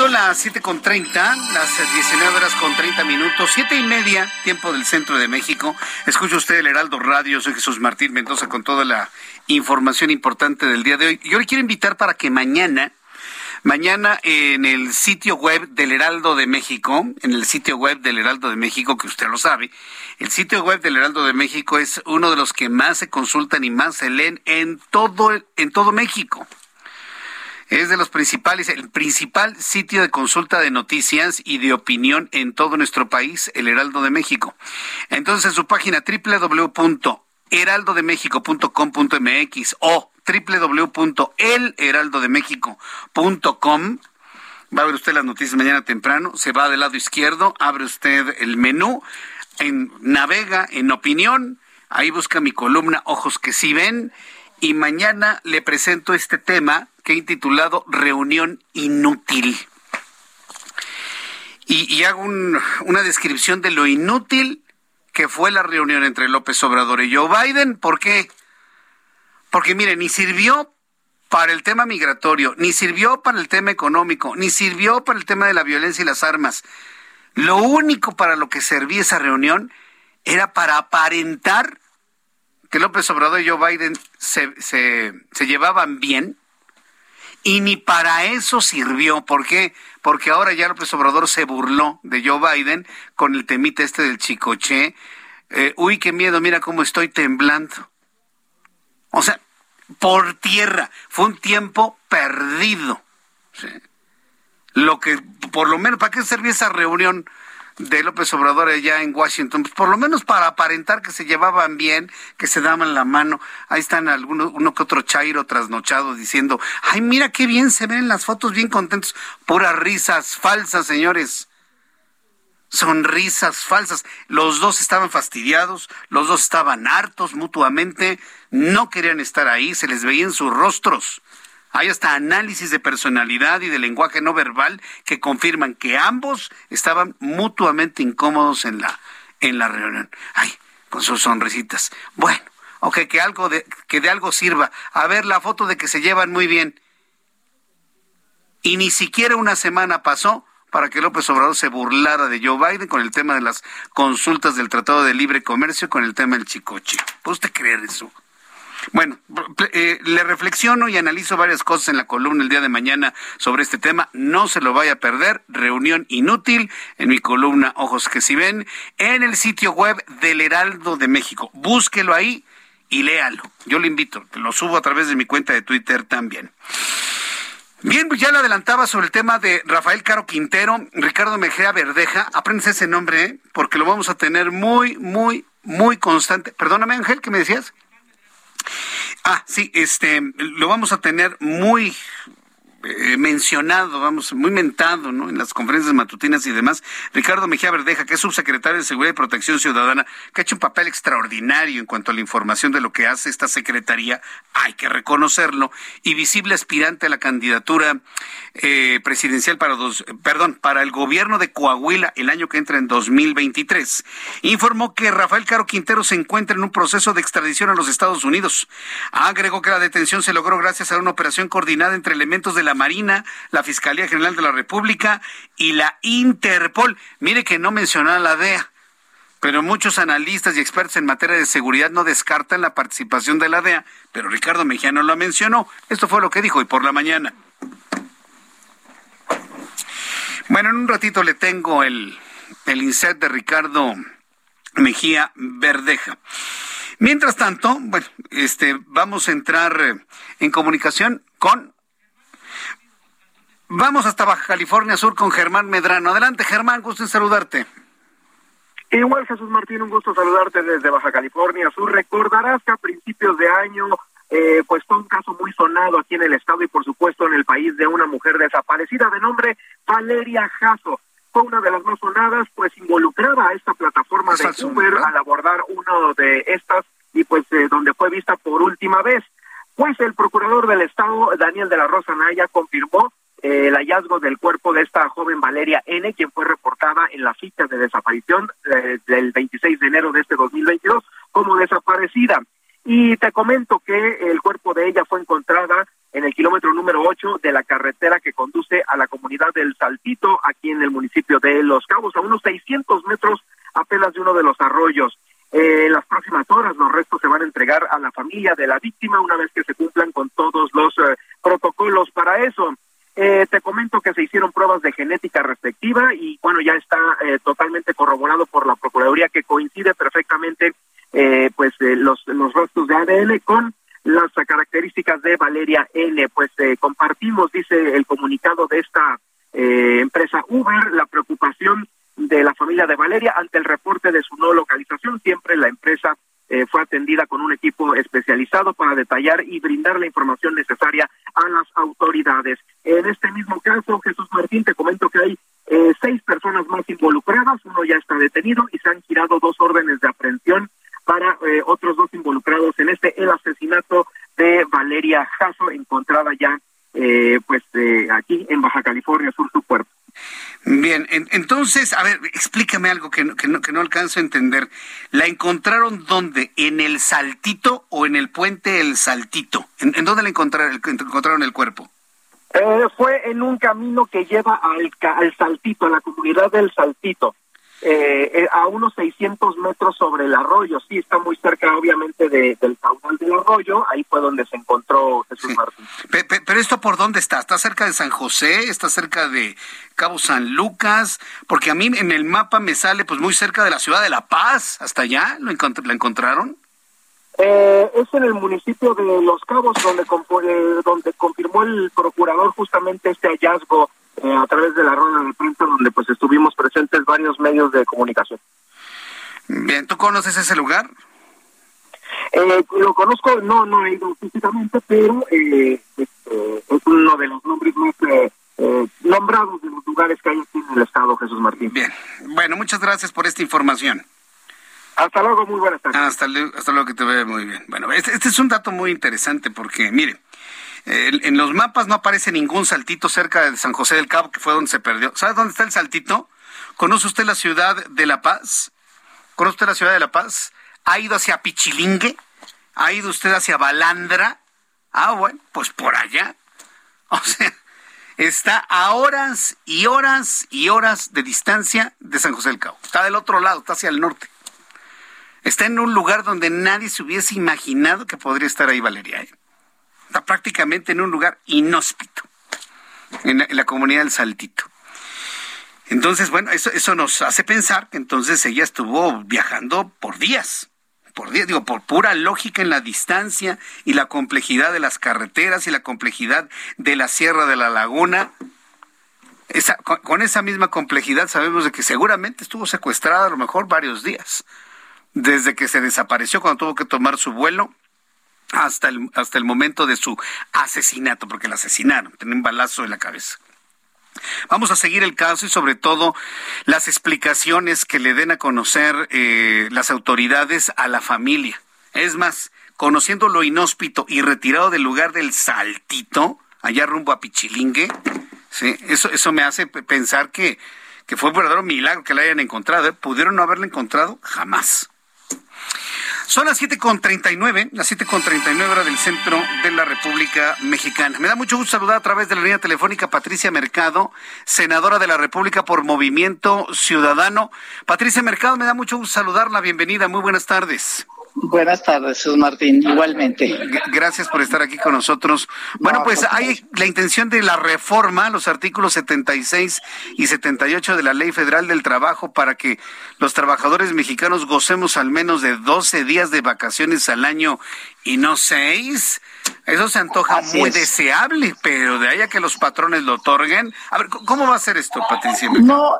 Momento las 7.30, con las 19 horas con 30 minutos, siete y media, tiempo del centro de México. Escucha usted el Heraldo Radio, soy Jesús Martín Mendoza con toda la información importante del día de hoy. Yo le quiero invitar para que mañana, mañana en el sitio web del Heraldo de México, en el sitio web del Heraldo de México, que usted lo sabe, el sitio web del Heraldo de México es uno de los que más se consultan y más se leen en todo, en todo México. Es de los principales, el principal sitio de consulta de noticias y de opinión en todo nuestro país, el Heraldo de México. Entonces, en su página www.heraldodemexico.com.mx o www.elheraldodemexico.com Va a ver usted las noticias mañana temprano, se va del lado izquierdo, abre usted el menú, en, navega en opinión, ahí busca mi columna Ojos que sí ven, y mañana le presento este tema que he intitulado Reunión Inútil. Y, hago una descripción de lo inútil que fue la reunión entre López Obrador y Joe Biden. ¿Por qué? Porque mire, ni sirvió para el tema migratorio, ni sirvió para el tema económico, ni sirvió para el tema de la violencia y las armas. Lo único para lo que servía esa reunión era para aparentar que López Obrador y Joe Biden se, se llevaban bien, y ni para eso sirvió. ¿Por qué? Porque ahora ya López Obrador se burló de Joe Biden con el temita este del chicoche. Eh, uy, qué miedo, mira cómo estoy temblando. O sea, por tierra. Fue un tiempo perdido. Lo que, por lo menos, ¿para qué servía esa reunión? De López Obrador allá en Washington, pues por lo menos para aparentar que se llevaban bien, que se daban la mano. Ahí están algunos, uno que otro chairo trasnochado diciendo, ay, mira qué bien se ven las fotos, bien contentos. Puras risas falsas, señores. Sonrisas falsas. Los dos estaban fastidiados, los dos estaban hartos mutuamente, no querían estar ahí, se les veía en sus rostros. Hay hasta análisis de personalidad y de lenguaje no verbal que confirman que ambos estaban mutuamente incómodos en la, en la reunión. Ay, con sus sonrisitas. Bueno, ok, que algo de, que de algo sirva. A ver la foto de que se llevan muy bien. Y ni siquiera una semana pasó para que López Obrador se burlara de Joe Biden con el tema de las consultas del Tratado de Libre Comercio, con el tema del chicoche. ¿Puede usted creer eso? Bueno, eh, le reflexiono y analizo varias cosas en la columna el día de mañana sobre este tema. No se lo vaya a perder. Reunión inútil en mi columna Ojos que si ven en el sitio web del Heraldo de México. Búsquelo ahí y léalo. Yo le invito. Lo subo a través de mi cuenta de Twitter también. Bien, pues ya le adelantaba sobre el tema de Rafael Caro Quintero, Ricardo Mejía Verdeja. Apréndese ese nombre, ¿eh? porque lo vamos a tener muy, muy, muy constante. Perdóname, Ángel, ¿qué me decías? Ah, sí, este, lo vamos a tener muy eh, mencionado, vamos, muy mentado, ¿no? En las conferencias matutinas y demás, Ricardo Mejía Verdeja, que es subsecretario de Seguridad y Protección Ciudadana, que ha hecho un papel extraordinario en cuanto a la información de lo que hace esta secretaría, hay que reconocerlo, y visible aspirante a la candidatura eh, presidencial para dos, perdón, para el gobierno de Coahuila el año que entra en 2023. Informó que Rafael Caro Quintero se encuentra en un proceso de extradición a los Estados Unidos. Agregó que la detención se logró gracias a una operación coordinada entre elementos de la la Marina, la Fiscalía General de la República y la Interpol. Mire que no menciona la DEA, pero muchos analistas y expertos en materia de seguridad no descartan la participación de la DEA, pero Ricardo Mejía no lo mencionó. Esto fue lo que dijo hoy por la mañana. Bueno, en un ratito le tengo el, el inset de Ricardo Mejía Verdeja. Mientras tanto, bueno, este, vamos a entrar en comunicación con Vamos hasta Baja California Sur con Germán Medrano. Adelante, Germán, gusto en saludarte. Igual, Jesús Martín, un gusto saludarte desde Baja California Sur. Recordarás que a principios de año, eh, pues fue un caso muy sonado aquí en el estado y por supuesto en el país de una mujer desaparecida de nombre Valeria Jasso. Fue una de las más sonadas, pues involucrada a esta plataforma de Uber al abordar uno de estas y pues eh, donde fue vista por última vez. Pues el procurador del estado, Daniel de la Rosa Naya, confirmó el hallazgo del cuerpo de esta joven Valeria N., quien fue reportada en la ficha de desaparición eh, del 26 de enero de este 2022 como desaparecida. Y te comento que el cuerpo de ella fue encontrada en el kilómetro número 8 de la carretera que conduce a la comunidad del Saltito, aquí en el municipio de Los Cabos, a unos 600 metros apenas de uno de los arroyos. Eh, en las próximas horas los restos se van a entregar a la familia de la víctima una vez que se cumplan con todos los protocolos para eso. Eh, te comento que se hicieron pruebas de genética respectiva y bueno, ya está eh, totalmente corroborado por la Procuraduría que coincide perfectamente eh, pues los, los rostros de ADN con las características de Valeria N. Pues compartimos, dice el comunicado de esta empresa Uber, la preocupación de la familia de Valeria ante el reporte de su no localización. Siempre la empresa fue atendida con un equipo especializado para detallar y brindar la información necesaria a las autoridades. En este mismo caso, Jesús Martín, te comento que hay eh, seis personas más involucradas, uno ya está detenido y se han girado dos órdenes de aprehensión para eh, otros dos involucrados en este, el asesinato de Valeria Jasso, encontrada ya eh, pues aquí en Baja California Sur su cuerpo. Bien, entonces, a ver, explícame algo que no, que, no, que no alcanzo a entender. ¿La encontraron dónde? ¿En el Saltito o en el puente El Saltito? ¿En, dónde la encontraron, encontraron el cuerpo? Eh, fue en un camino que lleva al, al Saltito, a la comunidad del Saltito. Eh, eh, a unos 600 metros sobre el arroyo. Sí, está muy cerca, obviamente, del caudal del arroyo. Ahí fue donde se encontró Jesús Martín. Pero, esto por dónde está? ¿Está cerca de San José? ¿Está cerca de Cabo San Lucas? Porque a mí en el mapa me sale pues muy cerca de la ciudad de La Paz. ¿Hasta allá lo ¿la encontraron? Eh, es en el municipio de Los Cabos donde, donde confirmó el procurador justamente este hallazgo eh, a través de la rueda de prensa donde pues estuvimos presentes varios medios de comunicación. Bien, ¿tú conoces ese lugar? Eh, lo conozco, no, no he ido físicamente, pero eh, este, es uno de los nombres más nombrados de los lugares que hay aquí en el estado, Jesús Martín. Bien, bueno, muchas gracias por esta información. Hasta luego, muy buenas tardes. Hasta, hasta luego, que te vea muy bien. Bueno, este, este es un dato muy interesante porque, mire, en los mapas no aparece ningún saltito cerca de San José del Cabo, que fue donde se perdió. ¿Sabe dónde está el saltito? ¿Conoce usted la ciudad de La Paz? ¿Conoce usted la ciudad de La Paz? ¿Ha ido hacia Pichilingue? ¿Ha ido usted hacia Balandra? Ah, bueno, pues por allá. O sea, está a horas y horas y horas de distancia de San José del Cabo. Está del otro lado, está hacia el norte. Está en un lugar donde nadie se hubiese imaginado que podría estar ahí Valeria. ¿eh? Está prácticamente en un lugar inhóspito, en la, comunidad del Saltito. Entonces, bueno, eso, eso nos hace pensar que entonces ella estuvo viajando por días, por días, digo, por pura lógica en la distancia y la complejidad de las carreteras y la complejidad de la Sierra de la Laguna. Con, con, esa misma complejidad sabemos de que seguramente estuvo secuestrada a lo mejor varios días, desde que se desapareció cuando tuvo que tomar su vuelo hasta el, hasta el momento de su asesinato, porque la asesinaron, tenía un balazo en la cabeza. Vamos a seguir el caso y sobre todo las explicaciones que le den a conocer eh, las autoridades a la familia. Es más, conociendo lo inhóspito y retirado del lugar del saltito, allá rumbo a Pichilingue, ¿sí? eso, eso me hace pensar que, que fue un verdadero milagro que la hayan encontrado. ¿eh? ¿Pudieron no haberla encontrado? Jamás. Son las 7.39, las 7.39 hora del centro de la República Mexicana. Me da mucho gusto saludar a través de la línea telefónica Patricia Mercado, senadora de la República por Movimiento Ciudadano. Patricia Mercado, me da mucho gusto saludarla. Bienvenida, muy buenas tardes. Buenas tardes, Jesús Martín, igualmente. Gracias por estar aquí con nosotros. Bueno, pues hay la intención de la reforma, los artículos 76 y 78 de la Ley Federal del Trabajo para que los trabajadores mexicanos gocemos al menos de 12 días de vacaciones al año y no seis. Eso se antoja muy deseable, pero de ahí a que los patrones lo otorguen. A ver, ¿cómo va a ser esto, Patricia? No,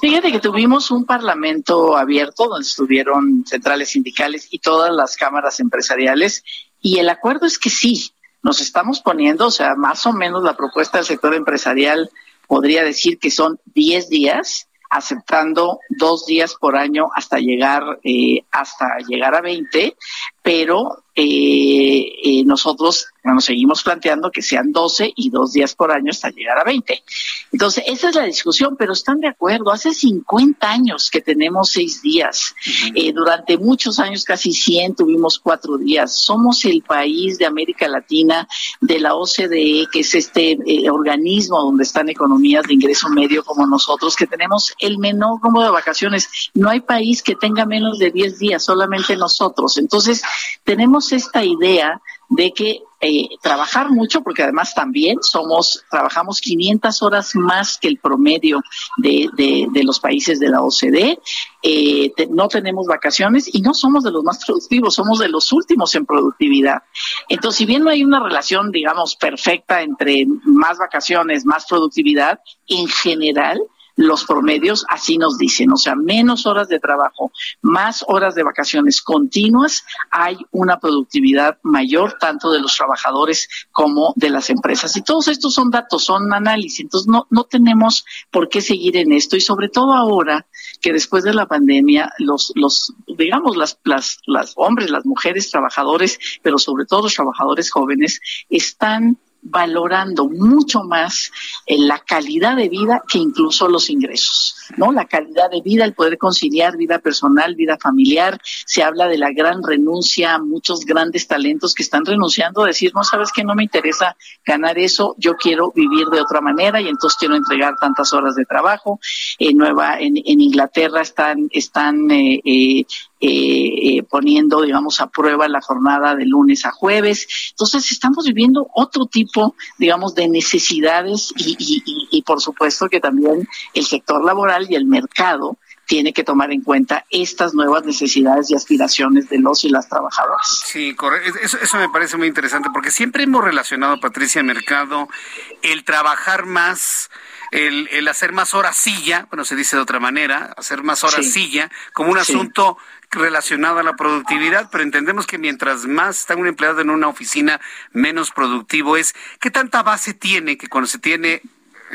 fíjate que tuvimos un parlamento abierto donde estuvieron centrales sindicales y todas las cámaras empresariales y el acuerdo es que sí, nos estamos poniendo, o sea, más o menos la propuesta del sector empresarial podría decir que son 10 días aceptando dos días por año hasta llegar eh, hasta llegar a 20, pero eh, eh, nosotros bueno, seguimos planteando que sean 12 y dos días por año hasta llegar a 20. Entonces, esa es la discusión, pero están de acuerdo. Hace 50 años que tenemos seis días. Eh, durante muchos años, casi 100, tuvimos cuatro días. Somos el país de América Latina, de la OCDE, que es este eh, organismo donde están economías de ingreso medio como nosotros, que tenemos el menor número de vacaciones. No hay país que tenga menos de 10 días, solamente nosotros. Entonces, tenemos esta idea de que eh, trabajar mucho, porque además también somos, trabajamos 500 horas más que el promedio de, de, los países de la OCDE, eh, no tenemos vacaciones y no somos de los más productivos, somos de los últimos en productividad. Entonces, si bien no hay una relación, digamos, perfecta entre más vacaciones, más productividad, en general, los promedios así nos dicen, o sea, menos horas de trabajo, más horas de vacaciones continuas, hay una productividad mayor tanto de los trabajadores como de las empresas. Y todos estos son datos, son análisis, entonces no, no tenemos por qué seguir en esto. Y sobre todo ahora que después de la pandemia los, los digamos, las, las, las hombres, las mujeres trabajadores, pero sobre todo los trabajadores jóvenes, están valorando mucho más eh, la calidad de vida que incluso los ingresos, ¿no? La calidad de vida, el poder conciliar vida personal, vida familiar. Se habla de la gran renuncia, muchos grandes talentos que están renunciando a decir, no sabes que no me interesa ganar eso, yo quiero vivir de otra manera y entonces quiero entregar tantas horas de trabajo. En Nueva, en, Inglaterra están, están eh, eh, eh, poniendo, digamos, a prueba la jornada de lunes a jueves. Entonces, estamos viviendo otro tipo, digamos, de necesidades y, y, y, por supuesto que también el sector laboral y el mercado tiene que tomar en cuenta estas nuevas necesidades y aspiraciones de los y las trabajadoras. Sí, correcto. Eso, eso me parece muy interesante porque siempre hemos relacionado, Patricia, Mercado, el trabajar más el, el, hacer más horas silla, bueno, se dice de otra manera, hacer más horas sí. silla, como un asunto relacionado a la productividad, pero entendemos que mientras más está un empleado en una oficina, menos productivo es. ¿Qué tanta base tiene que cuando se tiene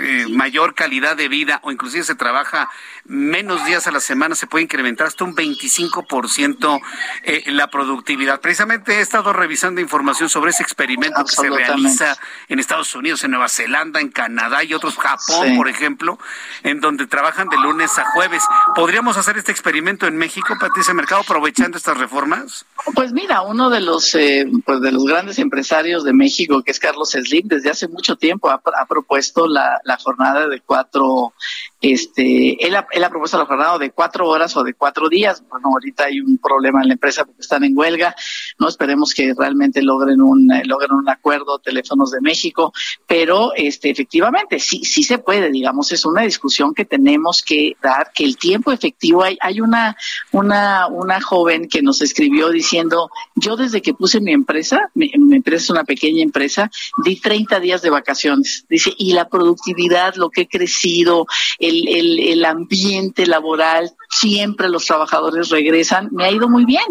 eh, mayor calidad de vida o inclusive se trabaja menos días a la semana, se puede incrementar hasta un 25% eh, la productividad. Precisamente he estado revisando información sobre ese experimento que se realiza en Estados Unidos, en Nueva Zelanda, en Canadá y otros, Japón, sí. por ejemplo, en donde trabajan de lunes a jueves. ¿Podríamos hacer este experimento en México, Patricia Mercado, aprovechando estas reformas? Pues mira, uno de los, eh, pues de los grandes empresarios de México, que es Carlos Slim, desde hace mucho tiempo ha, ha propuesto la, la jornada de cuatro este, él ha, él ha propuesto la jornada de cuatro horas o de cuatro días. Bueno, ahorita hay un problema en la empresa porque están en huelga. No esperemos que realmente logren un, eh, logren un acuerdo, teléfonos de México, pero este, efectivamente sí, sí se puede, digamos, es una discusión que tenemos que dar, que el tiempo efectivo, hay, hay una, una, una joven que nos escribió diciendo, yo desde que puse mi empresa, mi, mi empresa es una pequeña empresa, di 30 días de vacaciones. Dice, y la productividad, lo que he crecido, el, el, el ambiente laboral, siempre los trabajadores regresan, me ha ido muy bien.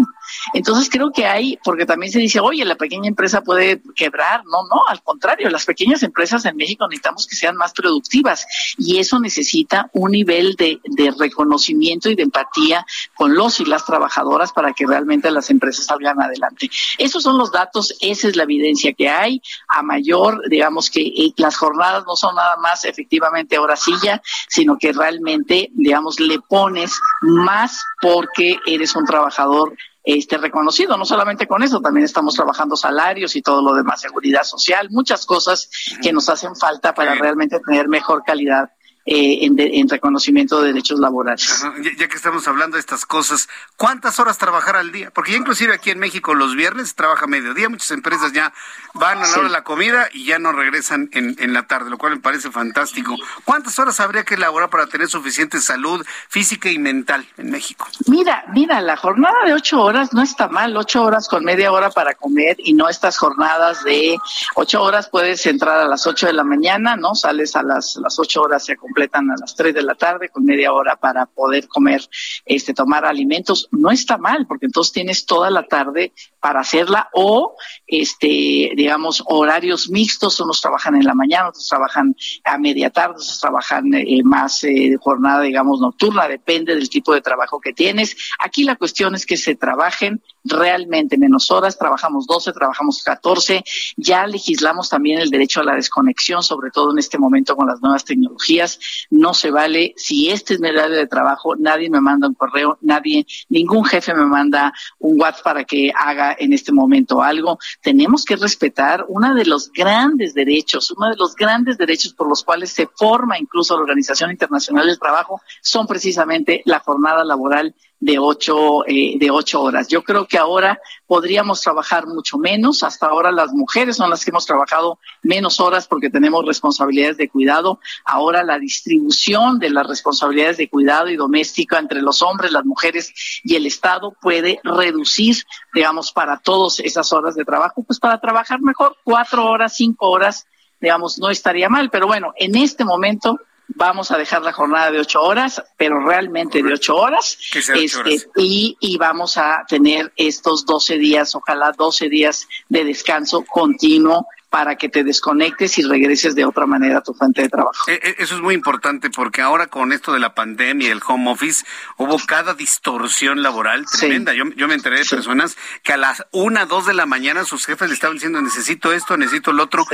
Entonces creo que hay, porque también se dice, oye, la pequeña empresa puede quebrar. No, no, al contrario, las pequeñas empresas en México necesitamos que sean más productivas y eso necesita un nivel de, de reconocimiento y de empatía con los y las trabajadoras para que realmente las empresas salgan adelante. Esos son los datos, esa es la evidencia que hay. A mayor, digamos que eh, las jornadas no son nada más efectivamente hora silla, sino que realmente, digamos, le pones más porque eres un trabajador este reconocido. No solamente con eso, también estamos trabajando salarios y todo lo demás, seguridad social, muchas cosas que nos hacen falta para realmente tener mejor calidad eh, en, de, en, reconocimiento de derechos laborales. Ya, ya, que estamos hablando de estas cosas, ¿cuántas horas trabajar al día? Porque ya inclusive aquí en México los viernes se trabaja mediodía, muchas empresas ya van a la hora de la comida y ya no regresan en, en, la tarde, lo cual me parece fantástico. ¿Cuántas horas habría que elaborar para tener suficiente salud física y mental en México? Mira, mira, la jornada de ocho horas no está mal, ocho horas con media hora para comer y no estas jornadas de ocho horas puedes entrar a las ocho de la mañana, ¿no? Sales a las, las ocho horas se completan a las 3 de la tarde con media hora para poder comer, este, tomar alimentos. No está mal, porque entonces tienes toda la tarde para hacerla o, este, digamos, horarios mixtos. Unos trabajan en la mañana, otros trabajan a media tarde, otros trabajan eh, más eh, jornada, digamos, nocturna. Depende del tipo de trabajo que tienes. Aquí la cuestión es que se trabajen realmente menos horas. Trabajamos 12, trabajamos 14. Ya legislamos también el derecho a la desconexión, sobre todo en este momento con las nuevas tecnologías no se vale, si este es mi horario de trabajo, nadie me manda un correo, nadie, ningún jefe me manda un WhatsApp para que haga en este momento algo. Tenemos que respetar uno de los grandes derechos, uno de los grandes derechos por los cuales se forma incluso la Organización Internacional del Trabajo, son precisamente la jornada laboral de ocho, eh, de ocho horas. Yo creo que ahora podríamos trabajar mucho menos. Hasta ahora las mujeres son las que hemos trabajado menos horas porque tenemos responsabilidades de cuidado. Ahora la distribución de las responsabilidades de cuidado y doméstica entre los hombres, las mujeres y el Estado puede reducir, digamos, para todas esas horas de trabajo, pues para trabajar mejor, cuatro horas, cinco horas, digamos, no estaría mal. Pero bueno, en este momento vamos a dejar la jornada de ocho horas, pero realmente de ocho horas, este, Y, y vamos a tener estos 12 días, ojalá 12 días de descanso continuo para que te desconectes y regreses de otra manera a tu fuente de trabajo. Eh, eh, eso es muy importante porque ahora con esto de la pandemia y el home office hubo cada distorsión laboral tremenda. Yo, yo me enteré de personas que a las una, dos de la mañana sus jefes le estaban diciendo necesito esto, necesito el otro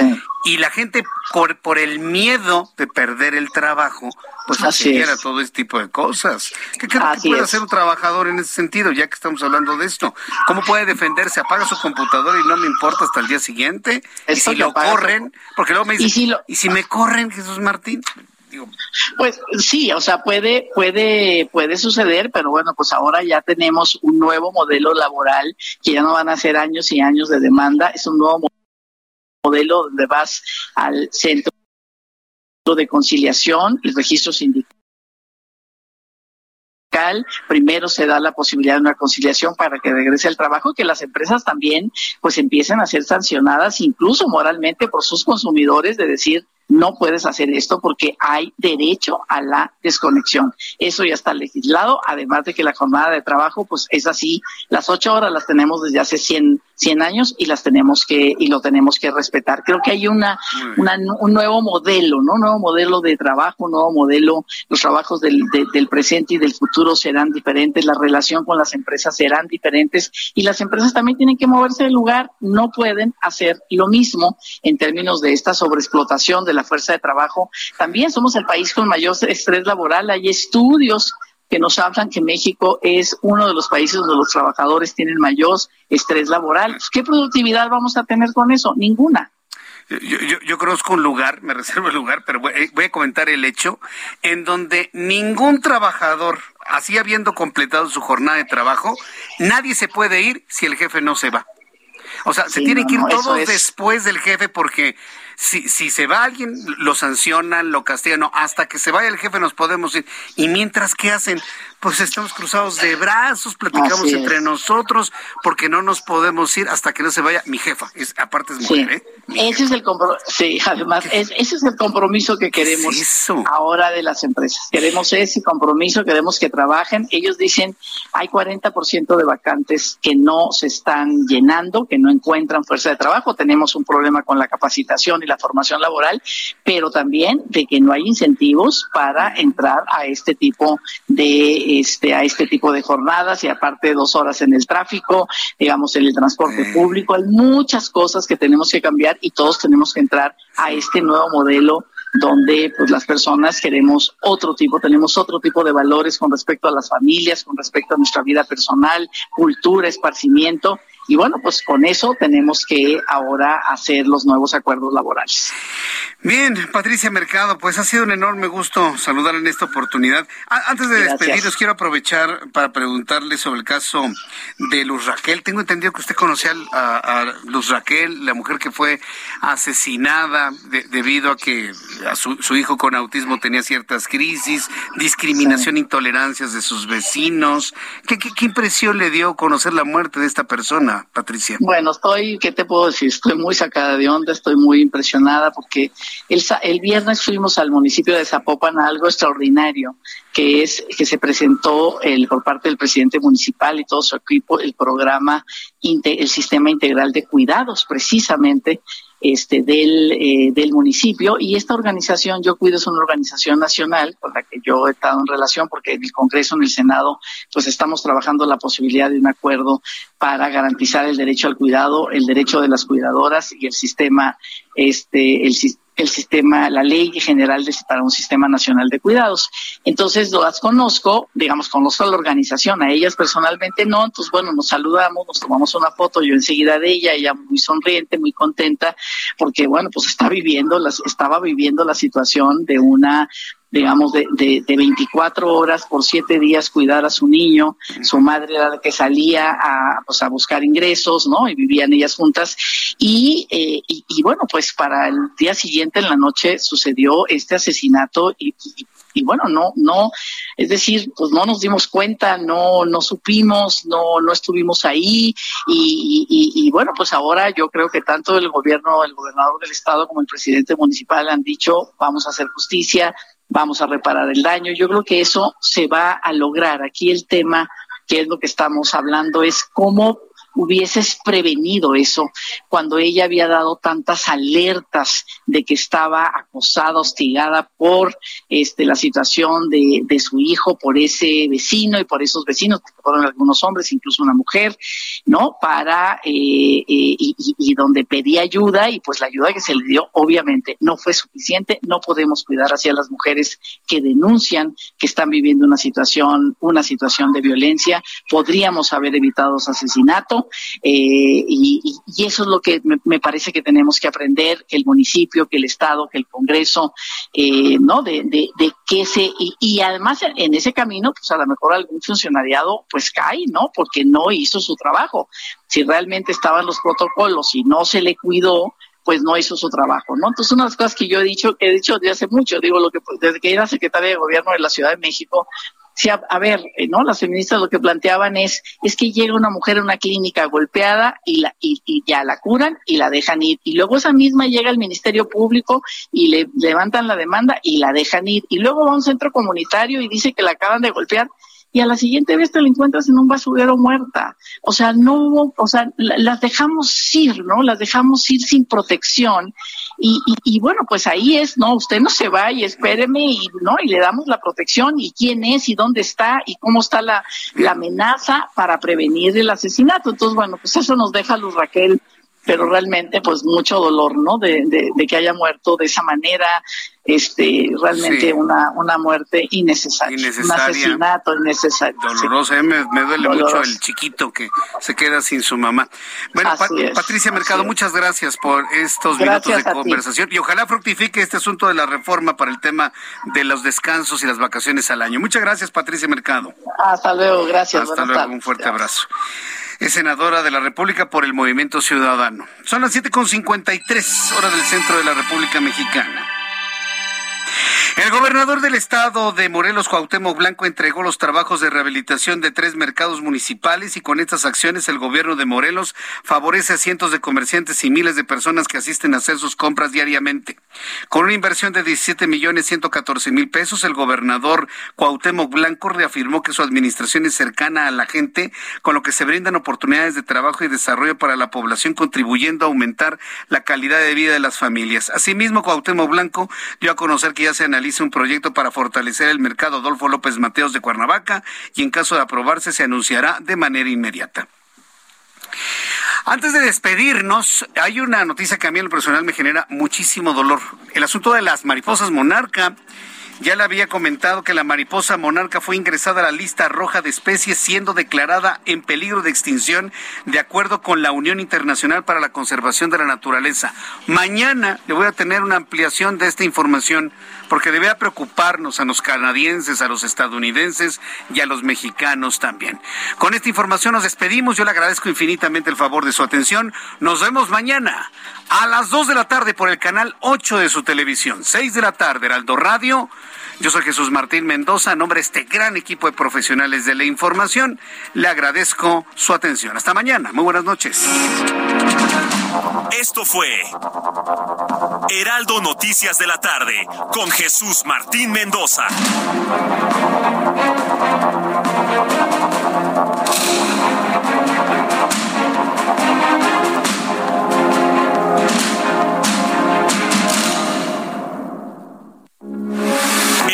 y la gente por, por el miedo de perder el trabajo pues accediera todo este tipo de cosas. ¿Qué creo que puede hacer un trabajador en ese sentido, ya que estamos hablando de esto? ¿Cómo puede defenderse? Apaga su computadora y no me importa hasta el día siguiente si lo corren, porque luego me dicen, ¿y si, me corren, Jesús Martín? Pues sí, o sea, puede, puede, puede suceder, pero bueno, pues ahora ya tenemos un nuevo modelo laboral que ya no van a ser años y años de demanda, es un nuevo modelo donde vas al centro de conciliación y registro sindical primero se da la posibilidad de una conciliación para que regrese al trabajo y que las empresas también pues empiecen a ser sancionadas incluso moralmente por sus consumidores de decir no puedes hacer esto porque hay derecho a la desconexión. Eso ya está legislado, además de que la jornada de trabajo, pues es así, las ocho horas las tenemos desde hace 100, 100 años y las tenemos que, y lo tenemos que respetar. Creo que hay una, un nuevo modelo, ¿no? Un nuevo modelo de trabajo, un nuevo modelo, los trabajos del, del presente y del futuro serán diferentes, la relación con las empresas serán diferentes y las empresas también tienen que moverse del lugar, no pueden hacer lo mismo en términos de esta sobreexplotación de la fuerza de trabajo. También somos el país con mayor estrés laboral. Hay estudios que nos hablan que México es uno de los países donde los trabajadores tienen mayor estrés laboral. ¿Qué productividad vamos a tener con eso? Ninguna. Yo, conozco un lugar, me reservo el lugar, pero voy, voy, a comentar el hecho, en donde ningún trabajador, así habiendo completado su jornada de trabajo, nadie se puede ir si el jefe no se va. O sea, se tiene que ir todos después del jefe porque si, si se va alguien, lo sancionan, lo castigan, no, hasta que se vaya el jefe nos podemos ir. Y mientras, ¿qué hacen? pues estamos cruzados de brazos, platicamos entre nosotros, porque no nos podemos ir hasta que no se vaya mi jefa. Es, aparte es mujer, ¿eh? ese es el compromiso, sí, además, ese es el compromiso que queremos ahora de las empresas. Queremos ese compromiso, queremos que trabajen. Ellos dicen, hay 40% de vacantes que no se están llenando, que no encuentran fuerza de trabajo. Tenemos un problema con la capacitación y la formación laboral, pero también de que no hay incentivos para entrar a este tipo de este, a este tipo de jornadas y aparte dos horas en el tráfico, digamos, en el transporte público. Hay muchas cosas que tenemos que cambiar y todos tenemos que entrar a este nuevo modelo donde pues las personas queremos otro tipo, tenemos otro tipo de valores con respecto a las familias, con respecto a nuestra vida personal, cultura, esparcimiento y bueno, pues con eso tenemos que ahora hacer los nuevos acuerdos laborales. Bien, Patricia Mercado, pues ha sido un enorme gusto saludar en esta oportunidad. Antes de despedirnos, quiero aprovechar para preguntarle sobre el caso de Luz Raquel. Tengo entendido que usted conocía a, Luz Raquel, la mujer que fue asesinada debido a que a su, hijo con autismo tenía ciertas crisis, discriminación, intolerancias de sus vecinos. ¿Qué, qué impresión le dio conocer la muerte de esta persona? Patricia? Bueno, estoy, ¿qué te puedo decir? Estoy muy sacada de onda, estoy muy impresionada porque el, el viernes fuimos al municipio de Zapopan a algo extraordinario, que es que se presentó el, por parte del presidente municipal y todo su equipo el programa, el sistema integral de cuidados, precisamente, este, del, eh, del municipio. Y esta organización, Yo Cuido, es una organización nacional con la que yo he estado en relación porque en el Congreso, en el Senado, pues estamos trabajando la posibilidad de un acuerdo para garantizar el derecho al cuidado, el derecho de las cuidadoras y el sistema, este, el, el sistema, la ley general de, para un sistema nacional de cuidados. Entonces las conozco, digamos, conozco a la organización, a ellas personalmente no, entonces bueno, nos saludamos, nos tomamos una foto, yo enseguida de ella, ella muy sonriente, muy contenta, porque bueno, pues está viviendo, las, estaba viviendo la situación de una digamos, de, de, de, 24 horas por 7 días cuidar a su niño. Su madre era la que salía a, pues, a buscar ingresos, ¿no? Y vivían ellas juntas. Y, eh, y, bueno, pues para el día siguiente en la noche sucedió este asesinato y, y bueno, no, no, es decir, pues no nos dimos cuenta, no, no supimos, no, no estuvimos ahí y, y, y, bueno, pues ahora yo creo que tanto el gobierno, el gobernador del estado como el presidente municipal han dicho vamos a hacer justicia, vamos a reparar el daño. Yo creo que eso se va a lograr. Aquí el tema, que es lo que estamos hablando, es cómo hubieses prevenido eso cuando ella había dado tantas alertas de que estaba acosada, hostigada por este, la situación de, de su hijo, por ese vecino y por esos vecinos, que fueron algunos hombres, incluso una mujer, ¿no? Para, eh, eh, y, donde pedía ayuda y pues la ayuda que se le dio obviamente no fue suficiente, no podemos cuidar hacia las mujeres que denuncian que están viviendo una situación, una situación de violencia, podríamos haber evitado ese asesinato, eh, y, eso es lo que me, parece que tenemos que aprender, que el municipio, que el Estado, que el Congreso, eh, ¿no? De, de, de que se, y, además en ese camino, pues a lo mejor algún funcionariado pues cae, ¿no? Porque no hizo su trabajo. Si realmente estaban los protocolos y no se le cuidó, pues no hizo su trabajo, ¿no? Entonces, una de las cosas que yo he dicho, he dicho desde hace mucho, digo, lo que desde que era secretaria de gobierno de la Ciudad de México, Sí, a, ver, eh, ¿no? Las feministas lo que planteaban es, es que llega una mujer a una clínica golpeada y, la, y, y, ya la curan y la dejan ir. Y luego esa misma llega al Ministerio Público y le levantan la demanda y la dejan ir. Y luego va a un centro comunitario y dice que la acaban de golpear y a la siguiente vez te la encuentras en un basurero muerta. O sea, no o sea, las dejamos ir, ¿no? Las dejamos ir sin protección. Y, y, bueno, pues ahí es, no, usted no se va y espéreme y, ¿no? Y le damos la protección y quién es y dónde está y cómo está la, la amenaza para prevenir el asesinato. Entonces, bueno, pues eso nos deja Luz Raquel pero realmente pues mucho dolor, ¿no? De, de, que haya muerto de esa manera, este, realmente una, una muerte innecesaria, un asesinato innecesario. Dolorosa, me, me, duele mucho el chiquito que se queda sin su mamá. Bueno, Patricia Mercado, muchas gracias por estos minutos de conversación y ojalá fructifique este asunto de la reforma para el tema de los descansos y las vacaciones al año. Muchas gracias, Patricia Mercado. Hasta luego, gracias. Hasta luego, un fuerte abrazo es senadora de la República por el Movimiento Ciudadano. Son las 7.53 horas del centro de la República Mexicana. El gobernador del estado de Morelos, Cuauhtémoc Blanco, entregó los trabajos de rehabilitación de tres mercados municipales y con estas acciones el gobierno de Morelos favorece a cientos de comerciantes y miles de personas que asisten a hacer sus compras diariamente. Con una inversión de 17 millones 114 mil pesos, el gobernador Cuauhtémoc Blanco reafirmó que su administración es cercana a la gente, con lo que se brindan oportunidades de trabajo y desarrollo para la población, contribuyendo a aumentar la calidad de vida de las familias. Asimismo, Cuauhtémoc Blanco dio a conocer que ya se analizó un proyecto para fortalecer el mercado Adolfo López Mateos de Cuernavaca y en caso de aprobarse se anunciará de manera inmediata. Antes de despedirnos, hay una noticia que a mí en lo personal me genera muchísimo dolor. El asunto de las mariposas monarca. Ya le había comentado que la mariposa monarca fue ingresada a la lista roja de especies siendo declarada en peligro de extinción de acuerdo con la Unión Internacional para la Conservación de la Naturaleza. Mañana le voy a tener una ampliación de esta información porque debe preocuparnos a los canadienses, a los estadounidenses y a los mexicanos también. Con esta información nos despedimos. Yo le agradezco infinitamente el favor de su atención. Nos vemos mañana a las 2 de la tarde por el canal 8 de su televisión, 6 de la tarde, Heraldo Radio. Yo soy Jesús Martín Mendoza, en nombre de este gran equipo de profesionales de la información, le agradezco su atención. Hasta mañana, muy buenas noches. Esto fue Heraldo Noticias de la tarde con Jesús Martín Mendoza.